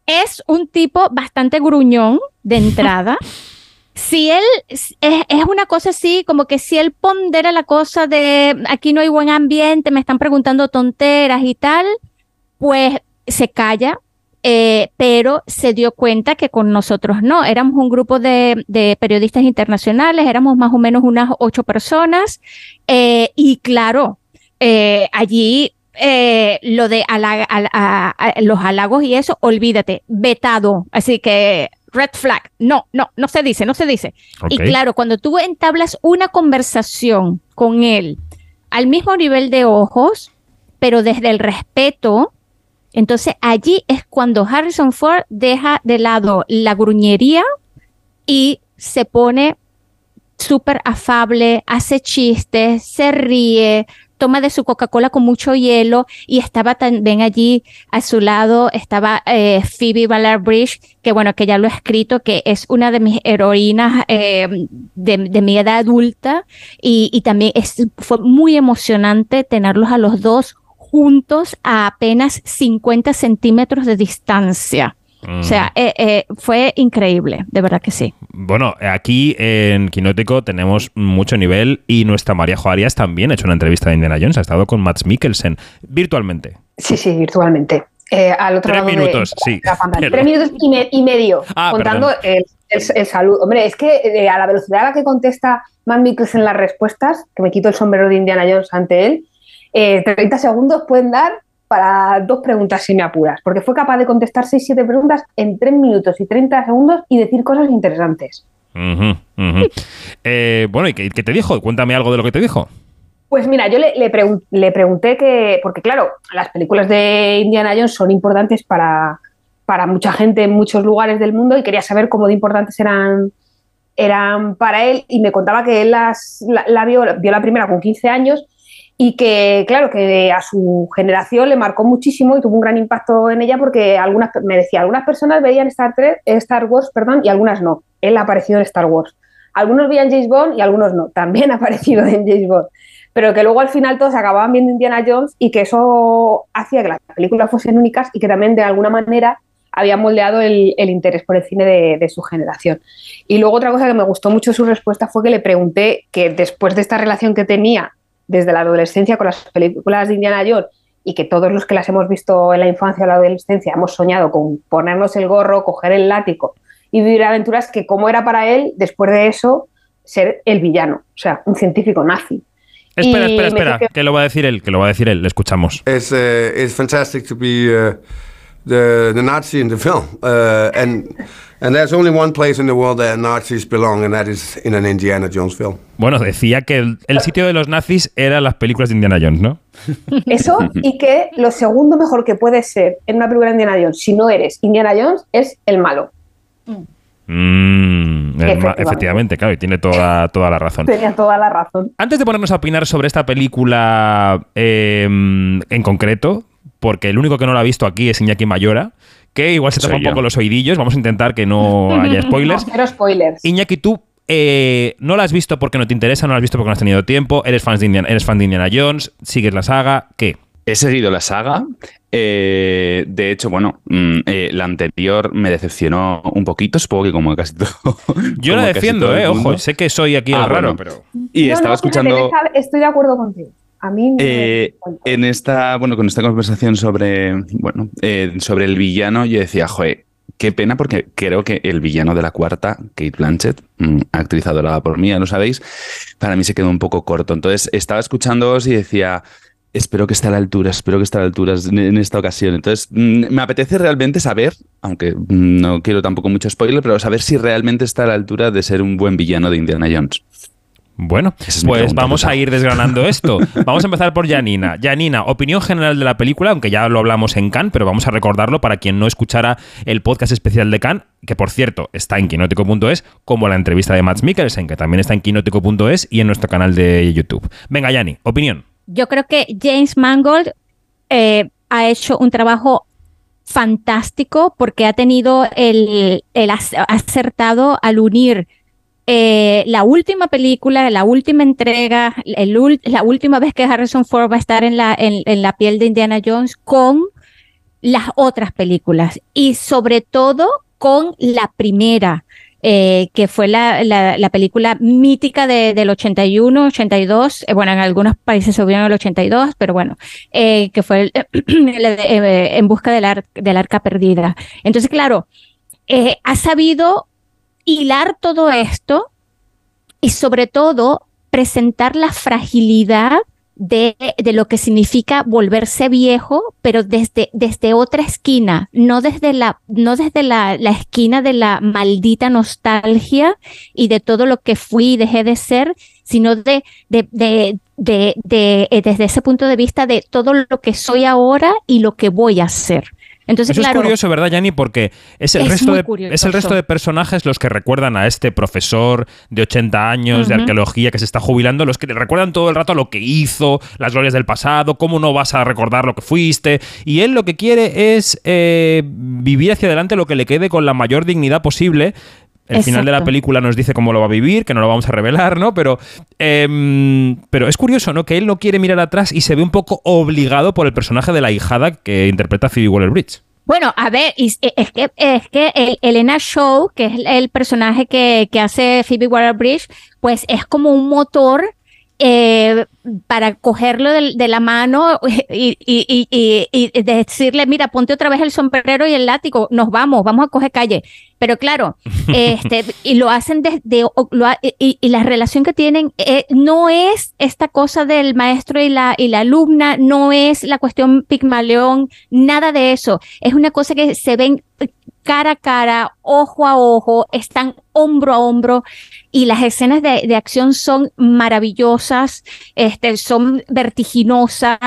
Es un tipo bastante gruñón de entrada. [LAUGHS] si él es, es una cosa así, como que si él pondera la cosa de aquí no hay buen ambiente, me están preguntando tonteras y tal, pues se calla, eh, pero se dio cuenta que con nosotros no. Éramos un grupo de, de periodistas internacionales, éramos más o menos unas ocho personas, eh, y claro, eh, allí eh, lo de halaga- al- a- a- los halagos y eso, olvídate, vetado. Así que red flag, no, no, no se dice, no se dice. Y claro, cuando tú entablas una conversación con él al mismo nivel de ojos, pero desde el respeto, entonces allí es cuando Harrison Ford deja de lado la gruñería y se pone súper afable, hace chistes, se ríe, toma de su Coca-Cola con mucho hielo y estaba también allí a su lado, estaba eh, Phoebe Waller-Bridge, que bueno, que ya lo he escrito, que es una de mis heroínas eh, de, mi edad adulta y, y también es, fue muy emocionante tenerlos a los dos juntos a apenas 50 centímetros de distancia. O sea, eh, eh, fue increíble, de verdad que sí. Bueno, aquí en Quinótico tenemos mucho nivel y nuestra María Joarias también ha hecho una entrevista de Indiana Jones, ha estado con Max Mikkelsen virtualmente. Sí, sí, virtualmente. Eh, al otro Tres lado de- minutos, sí. de la pantalla. Pero- Tres minutos y, me- y medio, Ah, contando el, el, el salud. Hombre, es que eh, a la velocidad a la que contesta Matt Mikkelsen las respuestas, que me quito el sombrero de Indiana Jones ante él, eh, 30 segundos pueden dar para dos preguntas si me apuras, porque fue capaz de contestar 6-7 preguntas en 3 minutos y 30 segundos y decir cosas interesantes. Eh, bueno, ¿y qué, qué te dijo? Cuéntame algo de lo que te dijo. Pues mira, yo le, le pregun- le pregunté que, porque claro, las películas de Indiana Jones son importantes para, para mucha gente en muchos lugares del mundo y quería saber cómo de importantes eran, eran para él y me contaba que él las, la, la vio, vio la primera con 15 años y que, claro, que a su generación le marcó muchísimo y tuvo un gran impacto en ella porque algunas, me decía, algunas personas veían Star, Trek, Star Wars perdón, y algunas no. Él ha aparecido en Star Wars. Algunos veían James Bond y algunos no. También [LAUGHS] ha aparecido en James Bond. Pero que luego al final todos acababan viendo Indiana Jones y que eso hacía que las películas fuesen únicas y que también de alguna manera había moldeado el, interés por el cine de, de su generación. Y luego otra cosa que me gustó mucho su respuesta fue que le pregunté que después de esta relación que tenía desde la adolescencia con las películas de Indiana Jones y que todos los que las hemos visto en la infancia o la adolescencia hemos soñado con ponernos el gorro, coger el látigo y vivir aventuras, que cómo era para él después de eso ser el villano, o sea, un científico nazi. Espera, Y espera, espera, que lo va a decir él, que lo va a decir él, le escuchamos. It's uh, it's fantastic to be uh, the the Nazi in the film, uh, and and there's only one place in the world that Nazis belong, and that is in an Indiana Jones film. Bueno, decía que el, el sitio de los nazis eran las películas de Indiana Jones, ¿no? [LAUGHS] Eso y que lo segundo mejor que puede ser en una película de Indiana Jones, si no eres Indiana Jones, es el malo. Mm, efectivamente, claro, y tiene toda, toda la razón. Tenía toda la razón. Antes de ponernos a opinar sobre esta película eh, en concreto, porque el único que no la ha visto aquí es Iñaki Mayora, que igual se toma un poco los oidillos, vamos a intentar que no [LAUGHS] haya spoilers. No, cero spoilers. Iñaki, tú eh, no la has visto porque no te interesa, no la has visto porque no has tenido tiempo, eres fan de Indiana, eres fan de Indiana Jones, sigues la saga, ¿qué? He seguido la saga. eh, de hecho, bueno, mm, eh, la anterior me decepcionó un poquito, supongo que como casi todo. [LAUGHS] Yo la defiendo, eh, ojo, sé que soy aquí Ah, el raro, bueno. pero... Y No, estaba no, escuchando. estoy de acuerdo contigo. A mí me- Eh, en esta, bueno, con esta conversación sobre, bueno, eh, sobre el villano, yo decía, joder, qué pena porque creo que el villano de la cuarta, Kate Blanchett, mm, actriz adorada por mí, ya lo sabéis, para mí se quedó un poco corto. Entonces estaba escuchándoos y decía, espero que esté a la altura, espero que esté a la altura en en esta ocasión. Entonces mm, me apetece realmente saber, aunque mm, no quiero tampoco mucho spoiler, pero saber si realmente está a la altura de ser un buen villano de Indiana Jones. Bueno, es pues pregunta, vamos a ir desgranando [LAUGHS] esto. Vamos a empezar por Janina. Janina, opinión general de la película, aunque ya lo hablamos en Cannes, pero vamos a recordarlo para quien no escuchara el podcast especial de Cannes, que por cierto está en quinótico.es, como la entrevista de Max Mikkelsen, que también está en quinótico.es y en nuestro canal de YouTube. Venga, Yani, opinión. Yo creo que James Mangold eh, ha hecho un trabajo fantástico porque ha tenido el, el ac- acertado al unir eh, la última película, la última entrega, el la última vez que Harrison Ford va a estar en la, en, la piel de Indiana Jones con las otras películas y sobre todo con la primera, eh, que fue la, la, la película mítica de- del 81, 82, eh, bueno, en algunos países se vio en el 82, pero bueno, que fue [CLEARS THROAT] En busca del, del arca perdida. Entonces, claro, ha sabido hilar todo esto y sobre todo presentar la fragilidad de, de lo que significa volverse viejo, pero desde, desde otra esquina, no desde, la, no desde la, la esquina de la maldita nostalgia y de todo lo que fui y dejé de ser, sino de, de, de, de, eh, desde ese punto de vista de todo lo que soy ahora y lo que voy a ser. Entonces, Eso claro, es curioso, ¿verdad, Yani? Porque es el, Es resto de, curioso. es el resto de personajes los que recuerdan a este profesor de 80 años de arqueología que se está jubilando, los que le recuerdan todo el rato lo que hizo, las glorias del pasado, cómo no vas a recordar lo que fuiste. Y él lo que quiere es eh, vivir hacia adelante lo que le quede con la mayor dignidad posible. El final de la película nos dice cómo lo va a vivir, que no lo vamos a revelar, ¿no? Pero, em, pero es curioso, ¿no? Que él no quiere mirar atrás y se ve un poco obligado por el personaje de la hijada que interpreta Phoebe Waller-Bridge. Bueno, a ver, es es que, es que el- Elena Shaw, que es el personaje que, que hace Phoebe Waller-Bridge, pues es como un motor eh, para cogerlo de, la mano y, y- y- y- y decirle, mira, ponte otra vez el sombrero y el látigo, nos vamos, vamos a coger calle. Pero claro, [LAUGHS] este, y lo hacen desde, o- lo ha- y, y la relación que tienen eh, no es esta cosa del maestro y la, y la alumna, no es la cuestión Pigmaleón, nada de eso. Es una cosa que se ven cara a cara, ojo a ojo, están hombro a hombro y las escenas de, de acción son maravillosas, este, son vertiginosas,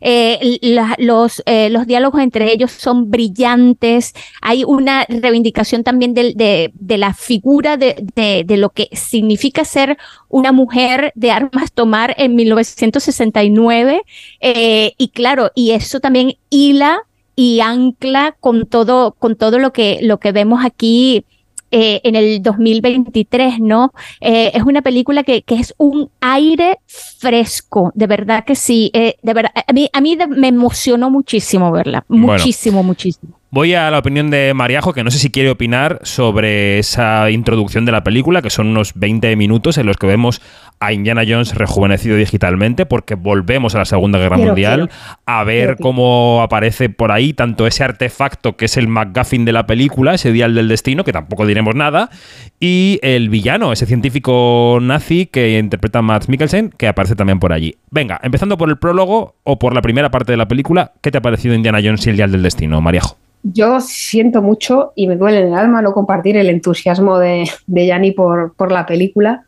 eh, los, eh, los diálogos entre ellos son brillantes, hay una reivindicación también del- de, de la figura de, de- de lo que significa ser una mujer de armas tomar en 1969 eh, y claro, y eso también hila y ancla con todo, con todo lo que, lo que vemos aquí eh, en el 2023, ¿no? Eh, es una película que, que es un aire fresco, de verdad que sí. eh, de verdad, a mí, a mí me emocionó muchísimo verla, Bueno. muchísimo, muchísimo. Voy a la opinión de Mariajo, que no sé si quiere opinar sobre esa introducción de la película, que son unos 20 minutos en los que vemos a Indiana Jones rejuvenecido digitalmente, porque volvemos a la Segunda Guerra Quiero, Mundial, quiero. a ver Quiero, cómo aparece por ahí tanto ese artefacto que es el MacGuffin de la película, ese dial del destino, que tampoco diremos nada, y el villano, ese científico nazi que interpreta Matt Mikkelsen, que aparece también por allí. Venga, empezando por el prólogo o por la primera parte de la película, ¿qué te ha parecido Indiana Jones y el dial del destino, Mariajo? Yo siento mucho y me duele en el alma no compartir el entusiasmo de, de Yanni por, por la película.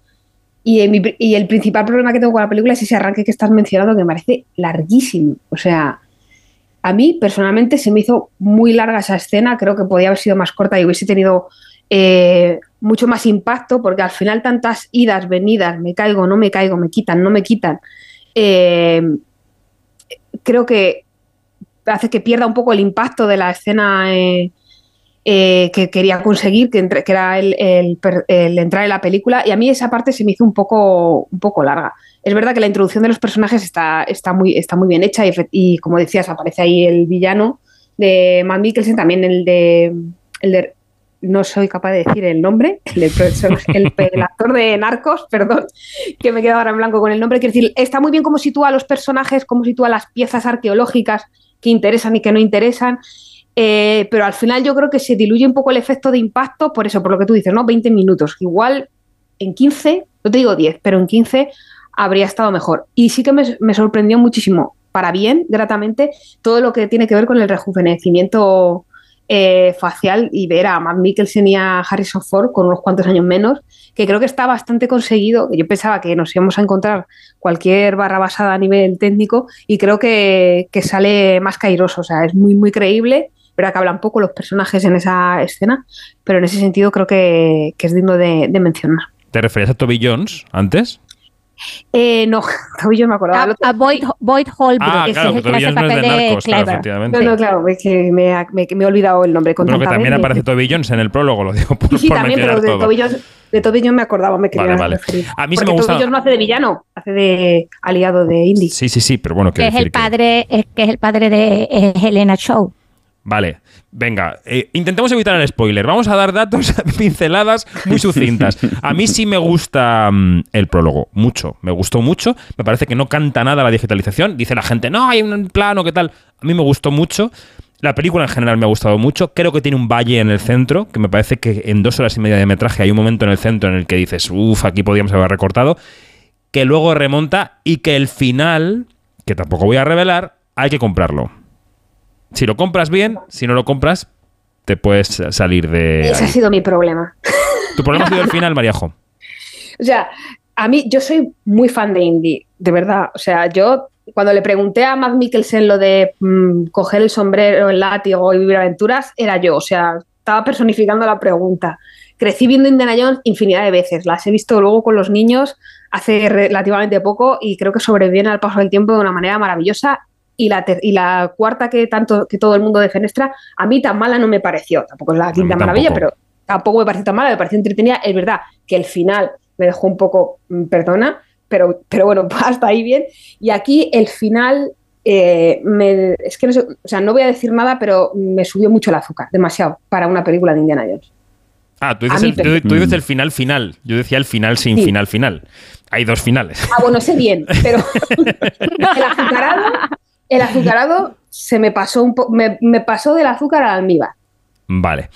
Y, en mi y el principal problema que tengo con la película es ese arranque que estás mencionando que me parece larguísimo. O sea, A mí personalmente se me hizo muy larga esa escena, creo que podía haber sido más corta y hubiese tenido eh, mucho más impacto, porque al final tantas idas, venidas, me caigo, no me caigo, me quitan, no me quitan, eh, creo que hace que pierda un poco el impacto de la escena eh, eh, que quería conseguir, que, era el, entrar en la película, y a mí esa parte se me hizo un poco, un poco larga. Es verdad que la introducción de los personajes está, está, muy, está muy bien hecha y, como decías, aparece ahí el villano de Matt Mikkelsen, también el de, no soy capaz de decir el nombre, [LAUGHS] el, el, el actor de Narcos, [LAUGHS] perdón, que me quedo ahora en blanco con el nombre. Quiero decir, está muy bien cómo sitúa a los personajes, cómo sitúa las piezas arqueológicas que interesan y que no interesan. eh, pero al final yo creo que se diluye un poco el efecto de impacto, por eso, por lo que tú dices, ¿no? 20 minutos. Igual en 15, no te digo 10, pero en 15 habría estado mejor. Y sí que me, me sorprendió muchísimo, para bien, gratamente, todo lo que tiene que ver con el rejuvenecimiento eh, facial y ver a Matt Mikkelsen y a Harrison Ford con unos cuantos años menos, que creo que está bastante conseguido. Yo pensaba que nos íbamos a encontrar cualquier barra basada a nivel técnico y creo que, que sale más cairoso, o sea, es muy, muy creíble. Verá que hablan poco los personajes en esa escena, pero en ese sentido creo que, que es digno de, de mencionar. ¿Te referías a Toby Jones antes? Eh, no, [LAUGHS] todavía yo me acordaba. otro. A Boyd, Boyd Holbrook, Ah, ese claro, es que el que hace papel de de Narcos, claro, Clever. efectivamente. No, no, claro, es que me, me- me he olvidado el nombre. Con Pero que también aparece Toby Jones en el prólogo, lo digo por, Sí, sí, por también, pero de todo. Toby Jones, de Toby Jones me acordaba, me quería Vale, vale. referir. A mí sí Porque me gusta- Toby Jones no hace de villano, hace de aliado de Indy. Sí, sí, sí, pero bueno, Que es decir el que- padre, es, que es el padre de Helena Show. Vale, venga, eh, intentemos evitar el spoiler. Vamos a dar datos, [LAUGHS] pinceladas muy sucintas. A mí sí me gusta mm, el prólogo, mucho. Me gustó mucho. Me parece que no canta nada la digitalización. Dice la gente, no, hay un plano, ¿qué tal? A mí me gustó mucho. La película en general me ha gustado mucho. Creo que tiene un valle en el centro, que me parece que en dos horas y media de metraje hay un momento en el centro en el que dices, uff, aquí podíamos haber recortado. Que luego remonta y que el final, que tampoco voy a revelar, hay que comprarlo. Si lo compras bien, si no lo compras, te puedes salir de. Ese ha sido mi problema. Tu problema ha sido el final, Mariajo. [LAUGHS] O sea, a mí, yo soy muy fan de Indy, de verdad. O sea, yo cuando le pregunté a Matt Mikkelsen lo de mm, coger el sombrero, el látigo y vivir aventuras, era yo. O sea, estaba personificando la pregunta. Crecí viendo Indiana Jones infinidad de veces. Las he visto luego con los niños hace relativamente poco y creo que sobreviven al paso del tiempo de una manera maravillosa. Y la, y la cuarta que tanto que todo el mundo defenestra, a mí tan mala no me pareció. Tampoco es la quinta maravilla, pero tampoco me pareció tan mala, me pareció entretenida. Es verdad que el final me dejó un poco, mm, perdona, pero, pero bueno, [LAUGHS] hasta ahí bien. Y aquí el final, eh, me- es que no sé, o sea, no voy a decir nada, pero me subió mucho el azúcar, demasiado, para una película de Indiana Jones. Ah, tú dices, el, tú- también. tú dices el final final. Yo decía el final sin Sí. final final. Hay dos finales. Ah, bueno, sé bien, pero [LAUGHS] [LAUGHS] el azucarado, el azucarado se me pasó un poco, me, me pasó del azúcar al almíbar. Vale.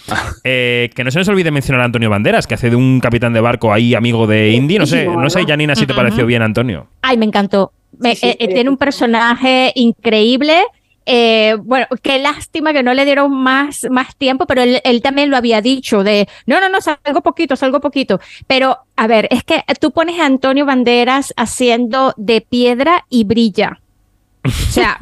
Eh, que no se nos olvide mencionar a Antonio Banderas, que hace de un capitán de barco ahí, amigo de Indy. No sé, no sé. Janina, si te pareció bien, Antonio. Ay, me encantó. Me- eh, eh, tiene un personaje increíble. Eh, bueno, qué lástima que no le dieron más, más tiempo, pero él, él también lo había dicho de, no, no, no, salgo poquito, salgo poquito. Pero, a ver, es que tú pones a Antonio Banderas haciendo de piedra y brilla. O sea,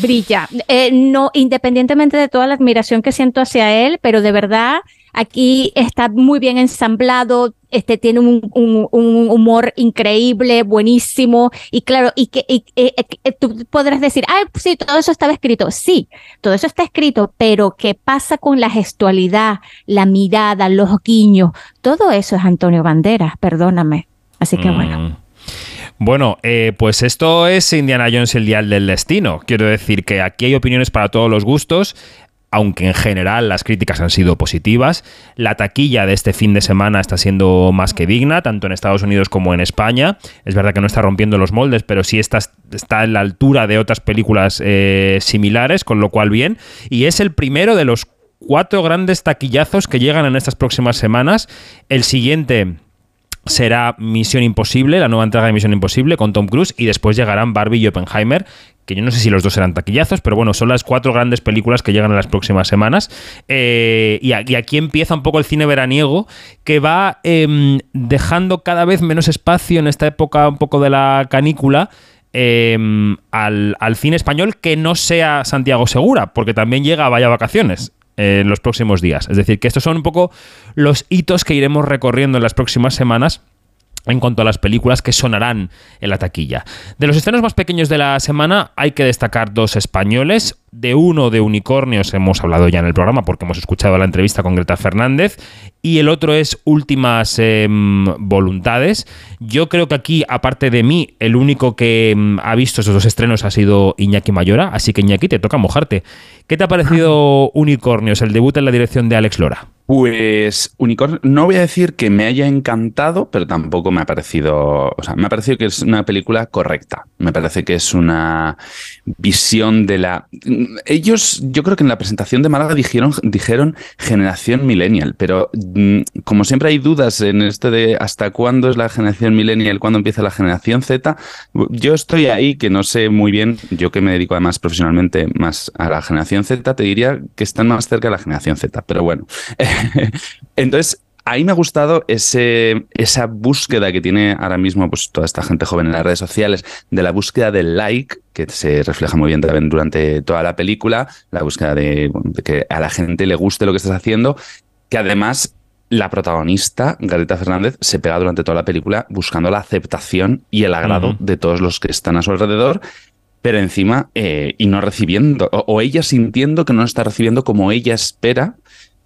brilla. Eh, no, independientemente de toda la admiración que siento hacia él, pero de verdad, aquí está muy bien ensamblado, este tiene un, humor increíble, buenísimo, y claro, y que y- eh, eh, tú podrás decir, ay, sí, todo eso estaba escrito. Sí, todo eso está escrito, pero ¿qué pasa con la gestualidad, la mirada, los guiños? Todo eso es Antonio Banderas, perdóname. Así que bueno. Mm. Bueno, eh, pues esto es Indiana Jones el Dial del Destino. Quiero decir que aquí hay opiniones para todos los gustos, aunque en general las críticas han sido positivas. La taquilla de este fin de semana está siendo más que digna, tanto en Estados Unidos como en España. Es verdad que no está rompiendo los moldes, pero sí está, está en la altura de otras películas eh, similares, con lo cual bien. Y es el primero de los cuatro grandes taquillazos que llegan en estas próximas semanas. El siguiente será Misión Imposible, la nueva entrega de Misión Imposible con Tom Cruise y después llegarán Barbie y Oppenheimer, que yo no sé si los dos serán taquillazos, pero bueno, son las cuatro grandes películas que llegan en las próximas semanas. Eh, y, aquí empieza un poco el cine veraniego, que va em, dejando cada vez menos espacio en esta época un poco de la canícula. em, al, al cine español que no sea Santiago Segura, porque también llega a Vaya Vacaciones en los próximos días. Es decir, que estos son un poco los hitos que iremos recorriendo en las próximas semanas en cuanto a las películas que sonarán en la taquilla. De los estrenos más pequeños de la semana hay que destacar dos españoles. De uno de Unicornios hemos hablado ya en el programa porque hemos escuchado la entrevista con Greta Fernández y el otro es Últimas em, Voluntades. Yo creo que aquí, aparte de mí, el único que em, ha visto esos dos estrenos ha sido Iñaki Mayora, así que Iñaki, te toca mojarte. ¿Qué te ha parecido [LAUGHS] Unicornios, el debut en la dirección de Alex Lora? Pues Unicornio, no voy a decir que me haya encantado, pero tampoco me ha parecido, o sea, me ha parecido que es una película correcta. Me parece que es una visión de la... Ellos, yo creo que en la presentación de Málaga dijeron, dijeron generación millennial, pero mm, como siempre hay dudas en este de hasta cuándo es la generación millennial, cuándo empieza la generación Z, yo estoy ahí que no sé muy bien, yo que me dedico además profesionalmente más a la generación Z, te diría que están más cerca de la generación Z, pero bueno. [LAUGHS] Entonces, ahí me ha gustado ese, esa búsqueda que tiene ahora mismo pues, toda esta gente joven en las redes sociales, de la búsqueda del like, que se refleja muy bien también durante toda la película, la búsqueda de, que a la gente le guste lo que estás haciendo, que además la protagonista, Garita Fernández, se pega durante toda la película buscando la aceptación y el agrado de todos los que están a su alrededor pero encima eh, y no recibiendo, o, ella sintiendo que no está recibiendo como ella espera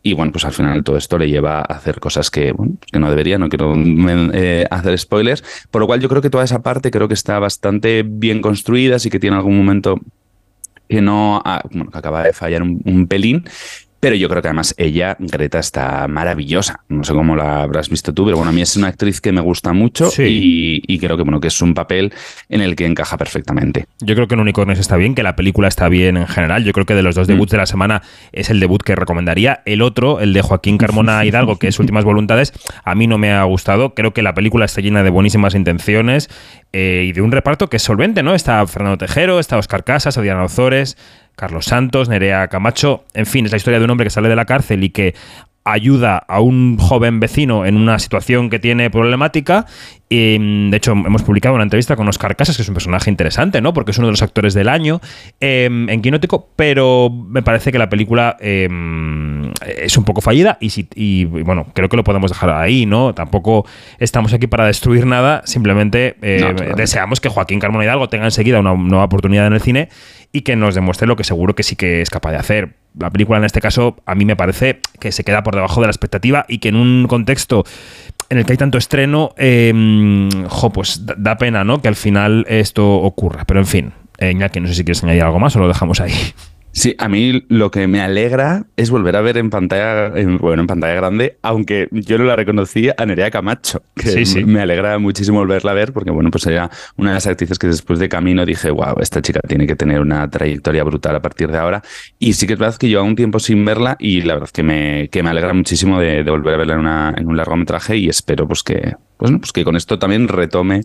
y bueno, pues al final todo esto le lleva a hacer cosas que, bueno, que no debería, no quiero eh, hacer spoilers, por lo cual yo creo que toda esa parte creo que está bastante bien construida, sí que tiene algún momento que no, bueno, que acaba de fallar un pelín, pero yo creo que además ella, Greta, está maravillosa. No sé cómo la habrás visto tú, pero bueno, a mí es una actriz que me gusta mucho y, creo que bueno, que es un papel en el que encaja perfectamente. Yo creo que en Unicornios está bien, que la película está bien en general. Yo creo que de los dos debuts mm. de la semana es el debut que recomendaría. El otro, el de Joaquín Carmona Hidalgo, que es Últimas Voluntades, a mí no me ha gustado. Creo que la película está llena de buenísimas intenciones eh, y de un reparto que es solvente, ¿no? Está Fernando Tejero, está Oscar Casas, Adriana Ozores, Carlos Santos, Nerea Camacho, en fin, es la historia de un hombre que sale de la cárcel y que ayuda a un joven vecino en una situación que tiene problemática. Y, mm, de hecho, hemos publicado una entrevista con Oscar Casas, que es un personaje interesante, ¿no? Porque es uno de los actores del año em, en Quinótico, pero me parece que la película em, es un poco fallida y, y, bueno, creo que lo podemos dejar ahí, ¿no? Tampoco estamos aquí para destruir nada, simplemente eh, deseamos que Joaquín Carmona Hidalgo tenga enseguida una nueva oportunidad en el cine y que nos demuestre lo que seguro que sí que es capaz de hacer. La película en este caso a mí me parece que se queda por debajo de la expectativa y que en un contexto en el que hay tanto estreno, eh, pues da pena, ¿no? Que al final esto ocurra. Pero en fin, eh, que no sé si quieres añadir algo más o lo dejamos ahí. Sí, a mí lo que me alegra es volver a ver en pantalla, bueno, en pantalla grande, aunque yo no la reconocí a Nerea Camacho, que sí, sí. me alegra muchísimo volverla a ver, porque bueno, pues era una de las actrices que después de camino dije, wow, esta chica tiene que tener una trayectoria brutal a partir de ahora. Y sí que es verdad que llevo un tiempo sin verla y la verdad que me, que me alegra muchísimo de, volver a verla en, una, en un largometraje y espero pues que, pues, pues que con esto también retome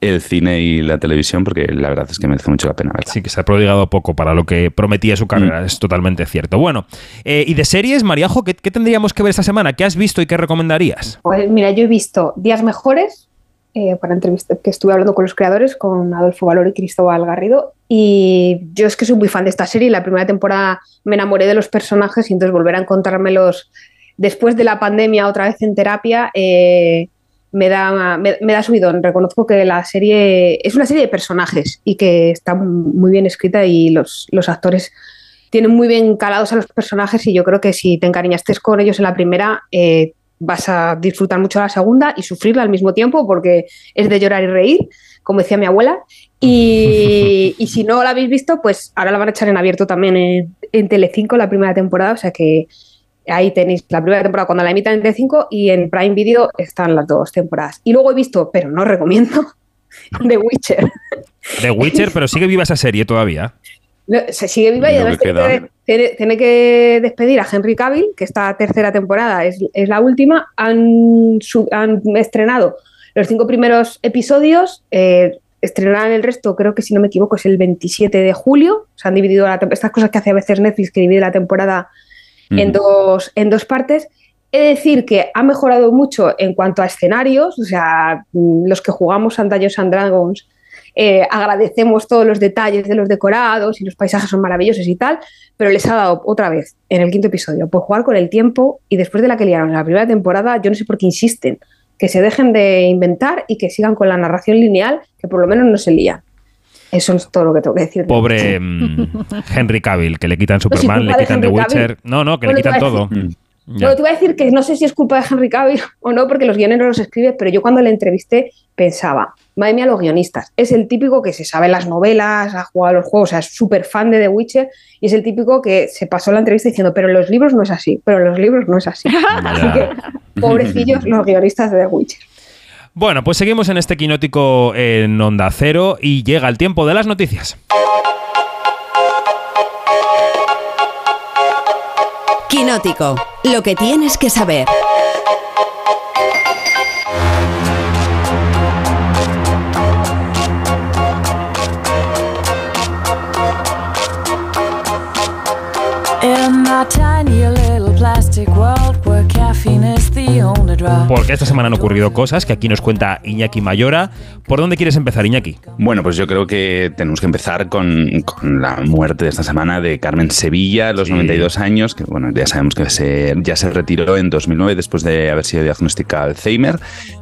el cine y la televisión, porque la verdad es que merece mucho la pena verla. Sí, que se ha prodigado poco para lo que prometía su carrera, mm. es totalmente cierto. Bueno, eh, y de series, Mariajo, ¿qué, tendríamos que ver esta semana? ¿Qué has visto y qué recomendarías? Pues mira, yo he visto Días Mejores, eh, para entrevista que estuve hablando con los creadores, con Adolfo Valor y Cristóbal Garrido, y yo es que soy muy fan de esta serie, la primera temporada me enamoré de los personajes y entonces volver a encontrármelos después de la pandemia otra vez en terapia. Eh, me da, me, da subidón. Reconozco que la serie es una serie de personajes y que está muy bien escrita y los, los actores tienen muy bien calados a los personajes y yo creo que si te encariñaste con ellos en la primera, eh, vas a disfrutar mucho la segunda y sufrirla al mismo tiempo porque es de llorar y reír, como decía mi abuela. Y, [LAUGHS] y si no la habéis visto, pues ahora la van a echar en abierto también en, en Telecinco la primera temporada, o sea que Ahí tenéis la primera temporada cuando la emitan en T5 y en Prime Video están las dos temporadas. Y luego he visto, pero no recomiendo, [LAUGHS] The Witcher. The Witcher, pero sigue viva esa serie todavía. se sigue viva y además tiene, que despedir a Henry Cavill, que esta tercera temporada es, la última. Han, han, estrenado los cinco primeros episodios. Eh, estrenarán el resto, creo que si no me equivoco, es el 27 de julio. Se han dividido estas cosas que hace a veces Netflix, que divide la temporada en, dos, en dos partes. He de decir que ha mejorado mucho en cuanto a escenarios, o sea, mm, los que jugamos and Dragons eh, agradecemos todos los detalles de los decorados y los paisajes son maravillosos y tal, pero les ha dado otra vez en el quinto episodio por jugar con el tiempo y después de la que liaron la primera temporada, yo no sé por qué insisten, que se dejen de inventar y que sigan con la narración lineal, que por lo menos no se lían. Eso es todo lo que tengo que decir. Pobre mm, Henry Cavill, que le quitan Superman, le quitan The Witcher. No, no, que le quitan todo. Bueno, te voy a decir que no sé si es culpa de Henry Cavill [LAUGHS] o no, porque los guioneros los escribe, pero yo cuando le entrevisté pensaba, madre mía, los guionistas, es el típico que se sabe las novelas, ha jugado a los juegos, o sea, es súper fan de The Witcher, y es el típico que se pasó la entrevista diciendo, pero en los libros no es así, pero en los libros no es así. [LAUGHS] así que, pobrecillos los guionistas de The Witcher. Bueno, pues seguimos en este quinótico en Onda Cero y llega el tiempo de las noticias. Quinótico, lo que tienes que saber. In my tiny little plastic world where caffeine is the only drug. Porque esta semana han ocurrido cosas que aquí nos cuenta Iñaki Mayora. ¿Por dónde quieres empezar, Iñaki? Bueno, pues yo creo que tenemos que empezar con, con la muerte de esta semana de Carmen Sevilla, a los 92 años, que bueno, ya sabemos que se, ya se retiró en 2009 después de haber sido diagnosticada Alzheimer.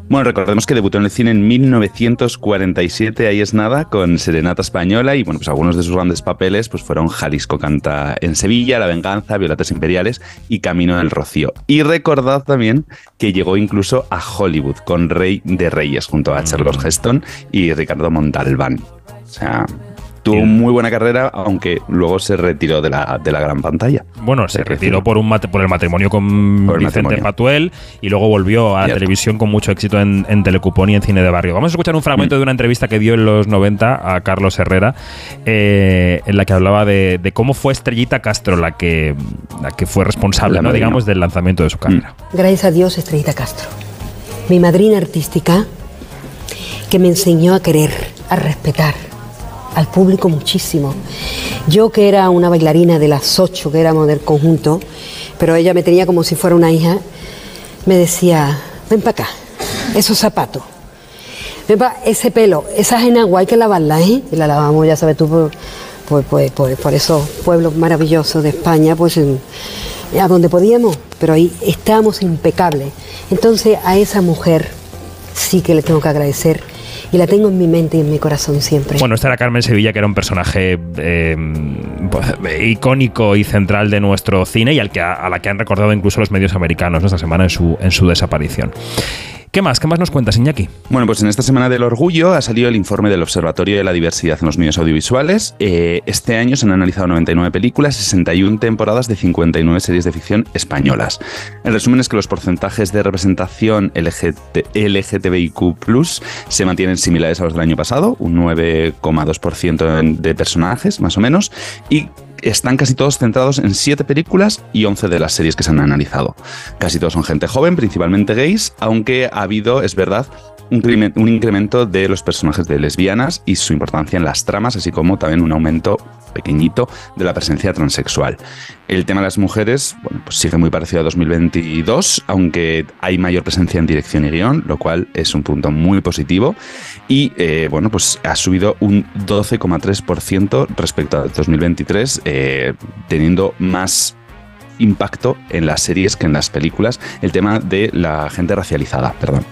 Bueno, recordemos que debutó en el cine en 1947, ahí es nada, con Serenata Española y bueno, pues algunos de sus grandes papeles pues fueron Jalisco canta en Sevilla, La Venganza, Violetas Imperiales y Camino del Rocío. Y recordad también que llegó incluso a Hollywood con Rey de Reyes junto a Charles Heston y Ricardo Montalbán. O sea, tuvo muy buena carrera, aunque luego se retiró de la, de la gran pantalla. Bueno, se retiró por, un mate- por el matrimonio con Por el Vicente matrimonio. Patuel y luego volvió a la televisión con mucho éxito en, en Telecupón y en Cine de Barrio. Vamos a escuchar un fragmento Mm. de una entrevista que dio en los 90 a Carlos Herrera, eh, en la que hablaba de, de cómo fue Estrellita Castro la que, la que fue responsable, La ¿no? digamos, del lanzamiento de su carrera. Gracias a Dios, Estrellita Castro. Mi madrina artística que me enseñó a querer, a respetar al público muchísimo. Yo que era una bailarina de las ocho que éramos del conjunto, pero ella me tenía como si fuera una hija, me decía, ven para acá, esos zapatos, ven pa' ese pelo, esa enagua hay que lavarla, ¿eh? Y la lavamos, ya sabes tú, por, por, por- por- esos pueblos maravillosos de España, pues a donde podíamos, pero ahí estábamos impecables. Entonces a esa mujer sí que le tengo que agradecer y la tengo en mi mente y en mi corazón siempre. Bueno, esta era Carmen Sevilla, que era un personaje eh, pues, icónico y central de nuestro cine y al que, a la que han recordado incluso los medios americanos ¿no? esta semana en su, en su desaparición. ¿Qué más? ¿Qué más nos cuentas, Iñaki? Bueno, pues en esta semana del orgullo ha salido el informe del Observatorio de la Diversidad en los Medios Audiovisuales. Eh, este año se han analizado 99 películas, 61 temporadas de 59 series de ficción españolas. El resumen es que los porcentajes de representación LGT LGTBIQ se mantienen similares a los del año pasado, un 9,2% en- de personajes, más o menos, y están casi todos centrados en siete películas y 11 de las series que se han analizado. Casi todos son gente joven, principalmente gays, aunque ha habido, es verdad, un, incremento de los personajes de lesbianas y su importancia en las tramas, así como también un aumento pequeñito de la presencia transexual. El tema de las mujeres, bueno, pues sigue muy parecido a 2022, aunque hay mayor presencia en dirección y guion, lo cual es un punto muy positivo. Y eh, bueno, pues ha subido un 12,3% respecto al 2023, eh, teniendo más impacto en las series que en las películas el tema de la gente racializada, perdón.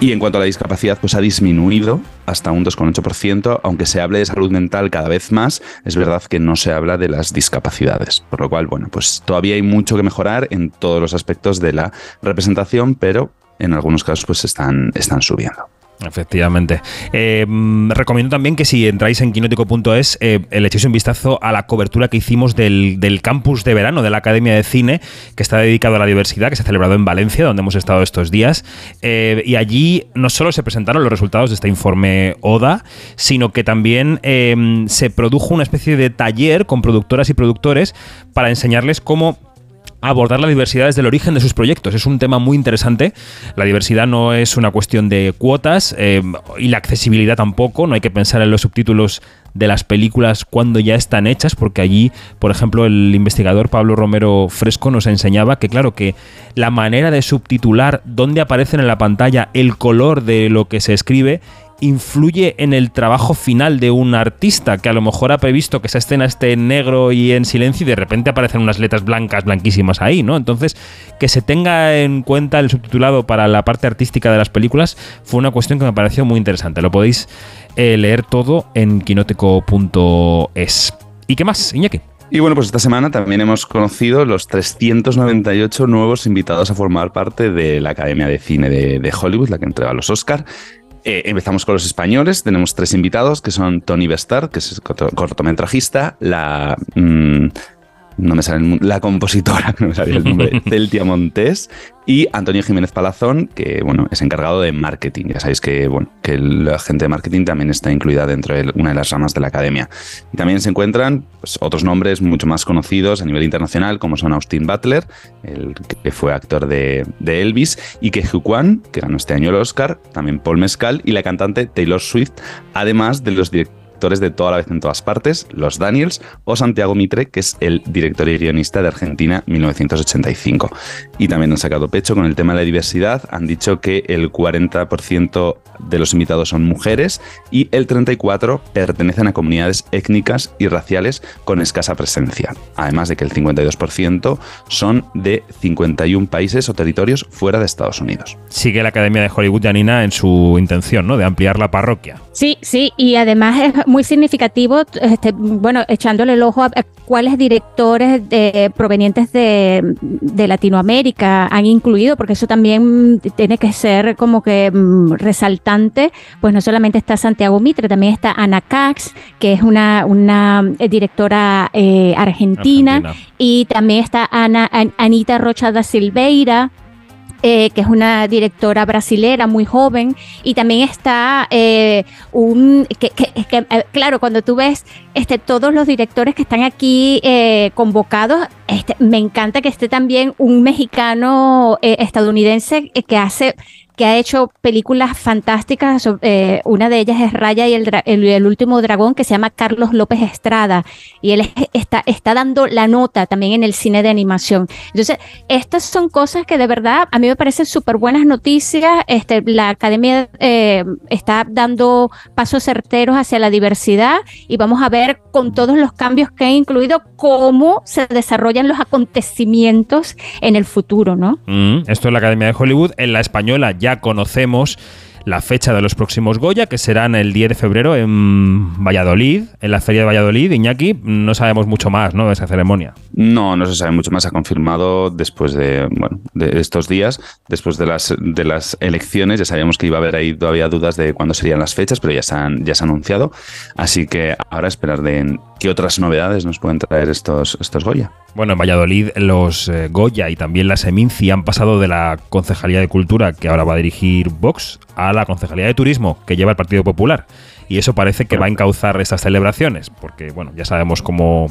Y en cuanto a la discapacidad, pues ha disminuido hasta un 2,8%, aunque se hable de salud mental cada vez más, es verdad que no se habla de las discapacidades, por lo cual, bueno, pues todavía hay mucho que mejorar en todos los aspectos de la representación, pero en algunos casos pues están, están subiendo. Efectivamente. Eh, mm, recomiendo también que si entráis en quinótico.es, eh, le echéis un vistazo a la cobertura que hicimos del, del campus de verano de la Academia de Cine, que está dedicado a la diversidad, que se ha celebrado en Valencia, donde hemos estado estos días. Eh, y allí no solo se presentaron los resultados de este informe ODA, sino que también se produjo una especie de taller con productoras y productores para enseñarles cómo abordar la diversidad desde el origen de sus proyectos. Es un tema muy interesante. La diversidad no es una cuestión de cuotas eh, y la accesibilidad tampoco. No hay que pensar en los subtítulos de las películas cuando ya están hechas, porque allí, por ejemplo, el investigador Pablo Romero Fresco nos enseñaba que, claro, que la manera de subtitular dónde aparecen en la pantalla el color de lo que se escribe influye en el trabajo final de un artista que a lo mejor ha previsto que esa escena esté en negro y en silencio y de repente aparecen unas letras blancas, blanquísimas ahí, ¿no? Entonces, que se tenga en cuenta el subtitulado para la parte artística de las películas fue una cuestión que me pareció muy interesante. Lo podéis eh, leer todo en quinótico.es. ¿Y qué más, Iñaki? Y bueno, pues esta semana también hemos conocido los 398 nuevos invitados a formar parte de la Academia de Cine de, Hollywood, la que entrega los Oscar. Eh, empezamos con los españoles. Tenemos tres invitados que son Tony Bestard, que es cortometrajista, la mm, no me sale la compositora, [LAUGHS] no me sale el nombre, [LAUGHS] Celtia Montés y Antonio Jiménez Palazón, que bueno, es encargado de marketing. Ya sabéis que bueno, que la gente de marketing también está incluida dentro de una de las ramas de la academia. Y también se encuentran pues, otros nombres mucho más conocidos a nivel internacional, como son Austin Butler, el que fue actor de, Elvis, y que Kwan, que ganó este año el Oscar, también Paul Mescal y la cantante Taylor Swift, además de los directores de Toda la vez en todas partes, Los Daniels, o Santiago Mitre, que es el director y guionista de Argentina 1985. Y también han sacado pecho con el tema de la diversidad, han dicho que el 40% de los invitados son mujeres y el 34% pertenecen a comunidades étnicas y raciales con escasa presencia, además de que el 52% son de 51 países o territorios fuera de Estados Unidos. Sigue la Academia de Hollywood, Janina, en su intención ¿no? de ampliar la parroquia. Sí, sí, y además es muy significativo, este, bueno, echándole el ojo a, cuáles directores de, provenientes de, Latinoamérica han incluido, porque eso también tiene que ser como que mm, resaltante, pues no solamente está Santiago Mitre, también está Ana Cax, que es una, una eh, directora eh, argentina, y también está Ana, Anita Rocha da Silveira, eh, que es una directora brasilera muy joven, y también está eh, un, que, eh, claro, cuando tú ves este, todos los directores que están aquí convocados, este, me encanta que esté también un mexicano estadounidense que hace que ha hecho películas fantásticas. Eh, una de ellas es Raya y el, último dragón, que se llama Carlos López Estrada. Y él está, está dando la nota también en el cine de animación. Entonces, estas son cosas que de verdad a mí me parecen súper buenas noticias. Este, la academia eh, está dando pasos certeros hacia la diversidad y vamos a ver con todos los cambios que ha incluido cómo se desarrollan los acontecimientos en el futuro, ¿no? Mm, esto es la Academia de Hollywood. En la española ya conocemos la fecha de los próximos Goya, que serán el 10 de febrero en Valladolid, en la Feria de Valladolid. Iñaki, no sabemos mucho más ¿no? de esa ceremonia. No, no se sabe mucho más. Ha confirmado después de, bueno, de estos días, después de las, de las elecciones. Ya sabíamos que iba a haber ahí todavía dudas de cuándo serían las fechas, pero ya se han, ya se han anunciado. Así que ahora esperar de qué otras novedades nos pueden traer estos, estos Goya. Bueno, en Valladolid los eh, Goya y también la Seminci han pasado de la Concejalía de Cultura, que ahora va a dirigir Vox, a la Concejalía de Turismo, que lleva el Partido Popular. Y eso parece que va a encauzar esas celebraciones, porque bueno, ya sabemos cómo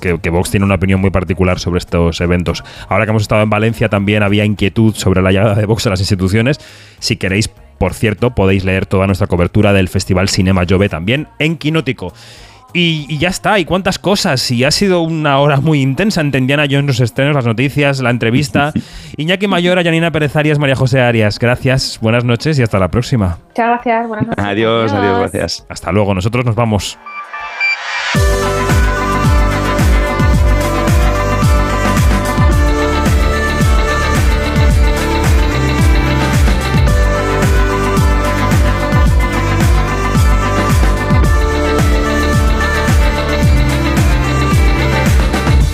que, Vox tiene una opinión muy particular sobre estos eventos. Ahora que hemos estado en Valencia también había inquietud sobre la llegada de Vox a las instituciones. Si queréis, por cierto, podéis leer toda nuestra cobertura del Festival Cinema Jove también en Quinótico. Y, ya está, y cuántas cosas. Y ha sido una hora muy intensa. En Indiana Jones, los estrenos, las noticias, la entrevista. [LAUGHS] Iñaki Mayor, Janina Pérez Arias, María José Arias. Gracias, buenas noches y hasta la próxima. Muchas gracias, buenas noches. adiós, adiós gracias. Hasta luego, nosotros nos vamos.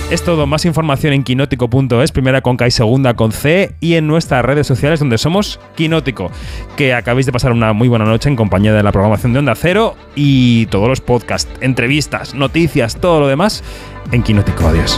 Es todo, más información en quinótico.es, primera con K y segunda con C, y en nuestras redes sociales donde somos Quinótico. Que acabéis de pasar una muy buena noche en compañía de la programación de Onda Cero y todos los podcasts, entrevistas, noticias, todo lo demás en Quinótico. Adiós.